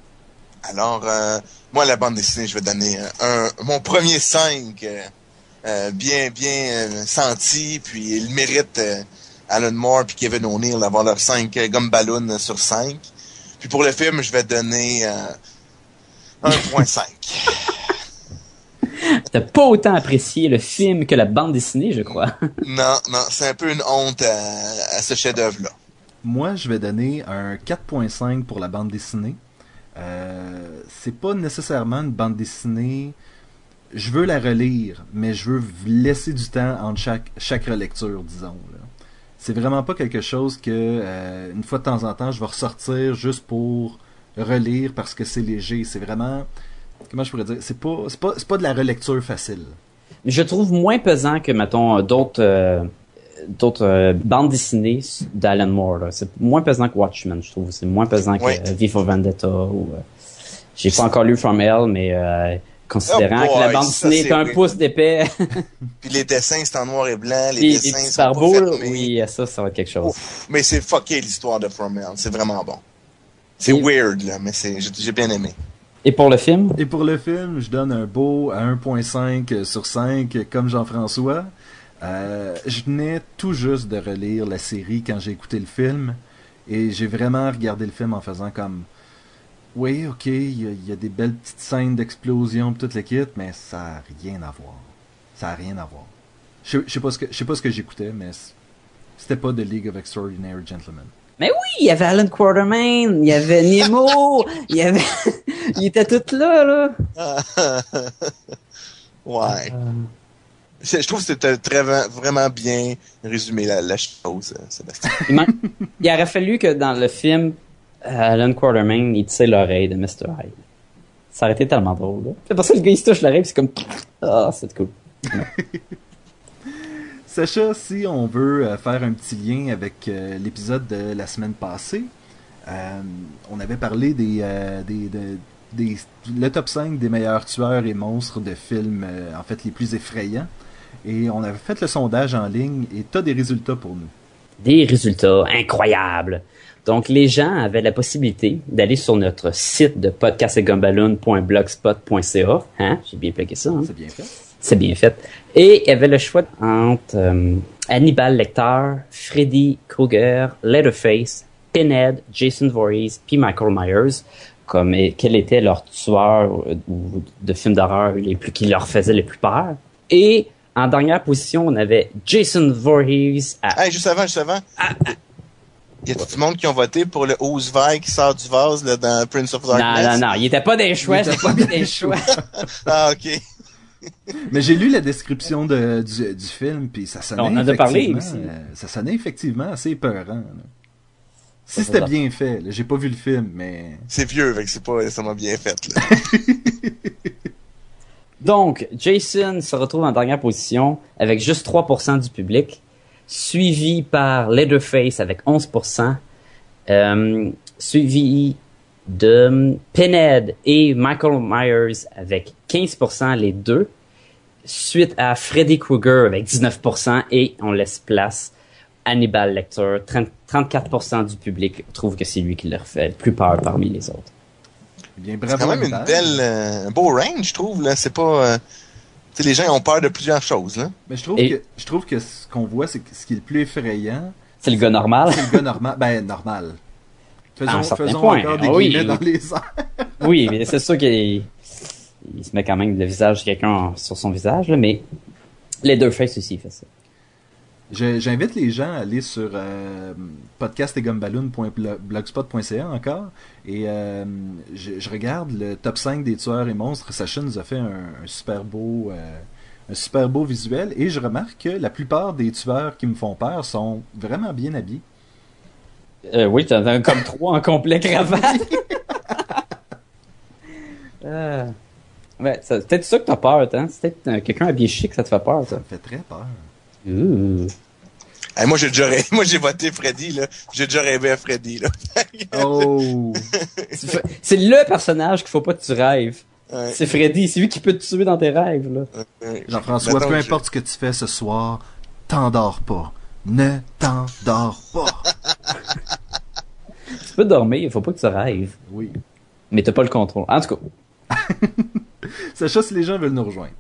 Alors, euh, moi, la bande dessinée, je vais donner un, un- mon premier 5. euh, euh, bien, bien euh, senti, puis il mérite euh, Alan Moore puis Kevin O'Neill d'avoir leurs 5 gomme ballon sur 5. Puis pour le film, je vais donner euh, 1.5. [LAUGHS] [LAUGHS] T'as pas autant apprécié le film que la bande dessinée, je crois. non, non, c'est un peu une honte à, à ce chef-d'œuvre-là. Moi, je vais donner un 4.5 pour la bande dessinée. Euh, c'est pas nécessairement une bande dessinée. Je veux la relire, mais je veux laisser du temps entre chaque, chaque relecture, disons. C'est vraiment pas quelque chose que, euh, une fois de temps en temps, je vais ressortir juste pour relire parce que c'est léger. C'est vraiment. Comment je pourrais dire? C'est pas, pas, pas de la relecture facile. Je trouve moins pesant que, mettons, d'autres euh, d'autres euh, bandes dessinées d'Alan Moore. là. C'est moins pesant que Watchmen, je trouve. C'est moins pesant que Oui. euh, V for Vendetta. Ou, euh, J'ai pas encore lu From Hell, mais euh, considérant Oh que la bande dessinée c'est est un vrai. pouce d'épais, [LAUGHS] Puis les dessins, c'est en noir et blanc. Les et, et dessins sont pas fermés. oui, ça, ça va être quelque chose. Ouf, mais c'est fucké l'histoire de From Hell. C'est vraiment bon. C'est Et- weird, là, mais c'est, j'ai, j'ai bien aimé. Et pour le film, Et pour le film, je donne un beau à 1.5 sur 5 comme Jean-François. Euh, je venais tout juste de relire la série quand j'ai écouté le film et j'ai vraiment regardé le film en faisant comme oui, ok, il y, a- il y a des belles petites scènes d'explosion pis toute le kit, mais ça a rien à voir. Ça a rien à voir. Je sais- pas ce que je sais pas ce que j'écoutais, mais c'était pas The League of Extraordinary Gentlemen. mais oui, il y avait Alan Quartermain, il y avait Nemo, il y avait, [LAUGHS] il était tout là, là. [LAUGHS] ouais. C'est- Je trouve que c'était très, vraiment bien résumé la, la chose, euh, Sébastien. Il, aurait fallu que dans le film, euh, Alan Quartermain, il tire l'oreille de Mr. Hyde. Ça aurait été tellement drôle. Là. Puis Après ça, le gars, il se touche l'oreille, puis c'est comme... Ah, c'est cool. [LAUGHS] Sacha, si on veut euh, faire un petit lien avec euh, l'épisode de la semaine passée, euh, on avait parlé des, euh, des, de- des- le top 5 des meilleurs tueurs et monstres de films, euh, en fait les plus effrayants. Et on avait fait le sondage en ligne et t'as des résultats pour nous. Des résultats incroyables. Donc, les gens avaient la possibilité d'aller sur notre site de podcastgumballoon.blogspot.ca. Hein? J'ai bien plaqué ça. Hein? C'est bien fait. C'est bien fait. Et il y avait le choix entre euh, Hannibal Lecter, Freddy Krueger, Leatherface, Pinhead, Jason Voorhees, puis Michael Myers, comme et, quel était leur tueur euh, de films d'horreur les plus qui leur faisait le plus peur. Et en dernière position, on avait Jason Voorhees à Hey, juste avant, juste avant. Y a tout le monde qui ont voté pour le Ouzvaille qui sort du vase là, dans Prince of non, Darkness? non, non, il était pas des choix, Il était c'était pas des choix. [LAUGHS] Ah, ok. Mais j'ai lu la description de, du, du film, puis ça sonnait On en a parlé aussi. euh, ça sonnait effectivement assez peurant. là. Si c'était bien fait, j'ai pas vu le film, mais C'est vieux, c'est pas nécessairement bien fait, là. [LAUGHS] Donc, Jason se retrouve en dernière position avec juste 3% du public, suivi par Leatherface avec 11%, euh, suivi de Pinhead et Michael Myers avec 15% les deux, suite à Freddy Krueger avec 19% et on laisse place Hannibal Lecter, 30 34% du public trouve que c'est lui qui leur fait le plus peur parmi les autres. Eh bien C'est quand même une belle, euh, un beau range, je trouve, là. C'est pas, euh, tu sais, les gens ont peur de plusieurs choses, là. Mais je trouve Et- que je trouve que ce qu'on voit, c'est que ce qui est le plus effrayant, C'est le gars normal. c'est le gars normal. Ben normal. Faisons, faisons point, encore des ah oui. guillemets dans les airs. [LAUGHS] Oui, mais c'est sûr qu'il il se met quand même le visage de quelqu'un sur son visage, là, mais les deux faces aussi il fait ça. J'invite les gens à aller sur euh, podcastetgumballoon.blogspot.ca encore et euh, je, je regarde le top 5 des tueurs et monstres. Sacha nous a fait un, un super beau euh, un super beau visuel et je remarque que la plupart des tueurs qui me font peur sont vraiment bien habillés. Euh, oui, t'en as comme trois en complet cravate. [LAUGHS] [LAUGHS] Euh, ouais, c'est peut-être ça que t'as peur, hein? C'est peut-être quelqu'un habillé chic, ça te fait peur, Ça ça. me fait très peur. Hey, moi, j'ai déjà, rêvé- [LAUGHS] moi, j'ai voté Freddy, là. J'ai déjà rêvé à Freddy, là. Oh! [LAUGHS] C'est le personnage qu'il faut pas que tu rêves. Ouais. C'est Freddy, c'est lui qui peut te tuer dans tes rêves, là. Ouais. Jean-François, Mettons peu importe ce que tu fais ce soir, t'endors pas. Ne t'endors pas. [LAUGHS] Tu peux dormir, il faut pas que tu rêves. Oui. Mais t'as pas le contrôle. En tout cas, Sacha, si les gens veulent nous rejoindre.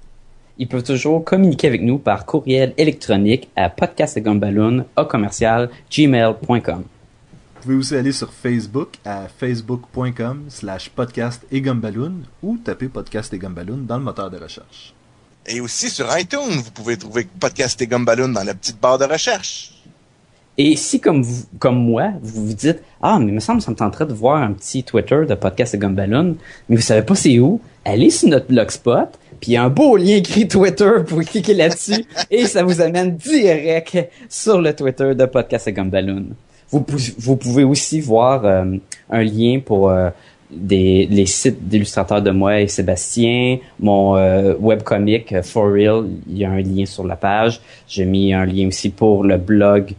Ils peuvent toujours communiquer avec nous par courriel électronique à podcastgumballoon au commercial gmail.com. Vous pouvez aussi aller sur Facebook à facebook.com slash podcast et gumballoon ou taper podcast et gumballoon dans le moteur de recherche. Et aussi sur iTunes, vous pouvez trouver Podcast et Gumballoon dans la petite barre de recherche. Et si, comme vous, comme moi, vous vous dites, ah, mais il me semble que ça me tenterait de voir un petit Twitter de podcast et Gumballoon, mais vous savez pas c'est où, allez sur notre blogspot, puis il y a un beau lien écrit Twitter pour cliquer là-dessus, [LAUGHS] et ça vous amène direct sur le Twitter de podcast et Gumballoon. Vous, pou- vous pouvez aussi voir euh, un lien pour euh, des, les sites d'illustrateurs de moi et Sébastien, mon euh, webcomic For Real, il y a un lien sur la page. J'ai mis un lien aussi pour le blog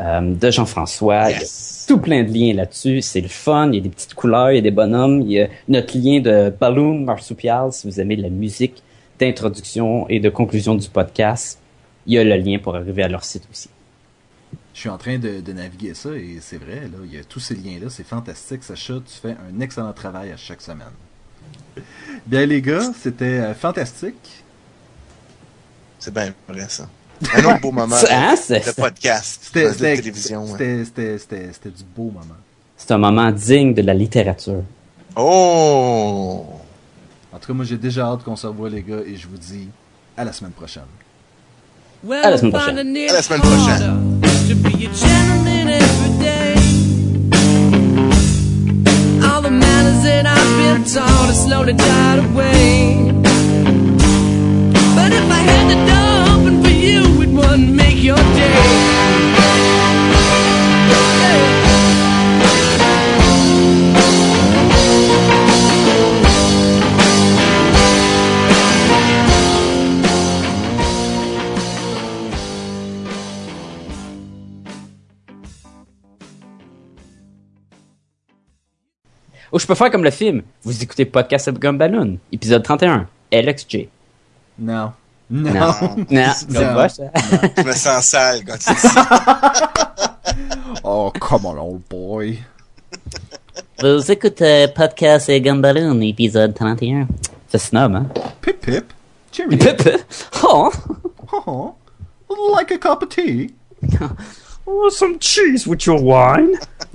de Jean-François. Yes. Tout plein de liens là-dessus. C'est le fun. Il y a des petites couleurs, il y a des bonhommes. Il y a notre lien de Balloon Marsupial si vous aimez la musique d'introduction et de conclusion du podcast. Il y a le lien pour arriver à leur site aussi. Je suis en train de, de naviguer ça et c'est vrai, là, il y a tous ces liens-là, c'est fantastique. Sacha, tu fais un excellent travail à chaque semaine. Bien les gars, c'était euh, fantastique. C'est bien vrai, ça. Un autre beau moment Ça, hein, c'est- de podcast, C'était de c'était- télévision. c'était- c'était- c'était- c'était du beau moment. C'est un moment digne de la littérature. Oh! En tout cas, moi j'ai déjà hâte qu'on se revoie les gars et je vous dis à la semaine prochaine. À la semaine prochaine. À la semaine prochaine. Your day. Ou je peux faire comme le film. Vous écoutez Podcast of Gumballoon, épisode 31, LXJ. Non. Non. Non, non, c'est ça. Je me sens sale quand tu dis ça. [LAUGHS] Oh, come on, old boy. Vous écoutez Podcast et Gumballoon, épisode 31. C'est snob, hein? Pip pip. Cherry. oh! Oh, like a cup of tea. [LAUGHS] oh! Some cheese with your wine. [LAUGHS]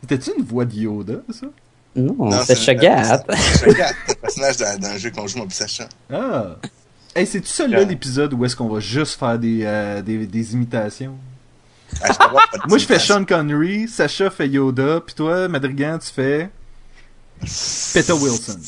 C'était-tu une voix de Yoda, ça? Non, Non, c'est c'est- Chagat. c'est Chagat, le personnage d'un d'un jeu qu'on joue, moi, pis Sacha. Ah. Hey, c'est-tu celui-là Ouais. l'épisode où est-ce qu'on va juste faire des, euh, des, des imitations? Ah, je Moi, je fais. Sean Connery, Sacha fait Yoda, puis toi, Madrigan, tu fais Peter Wilson.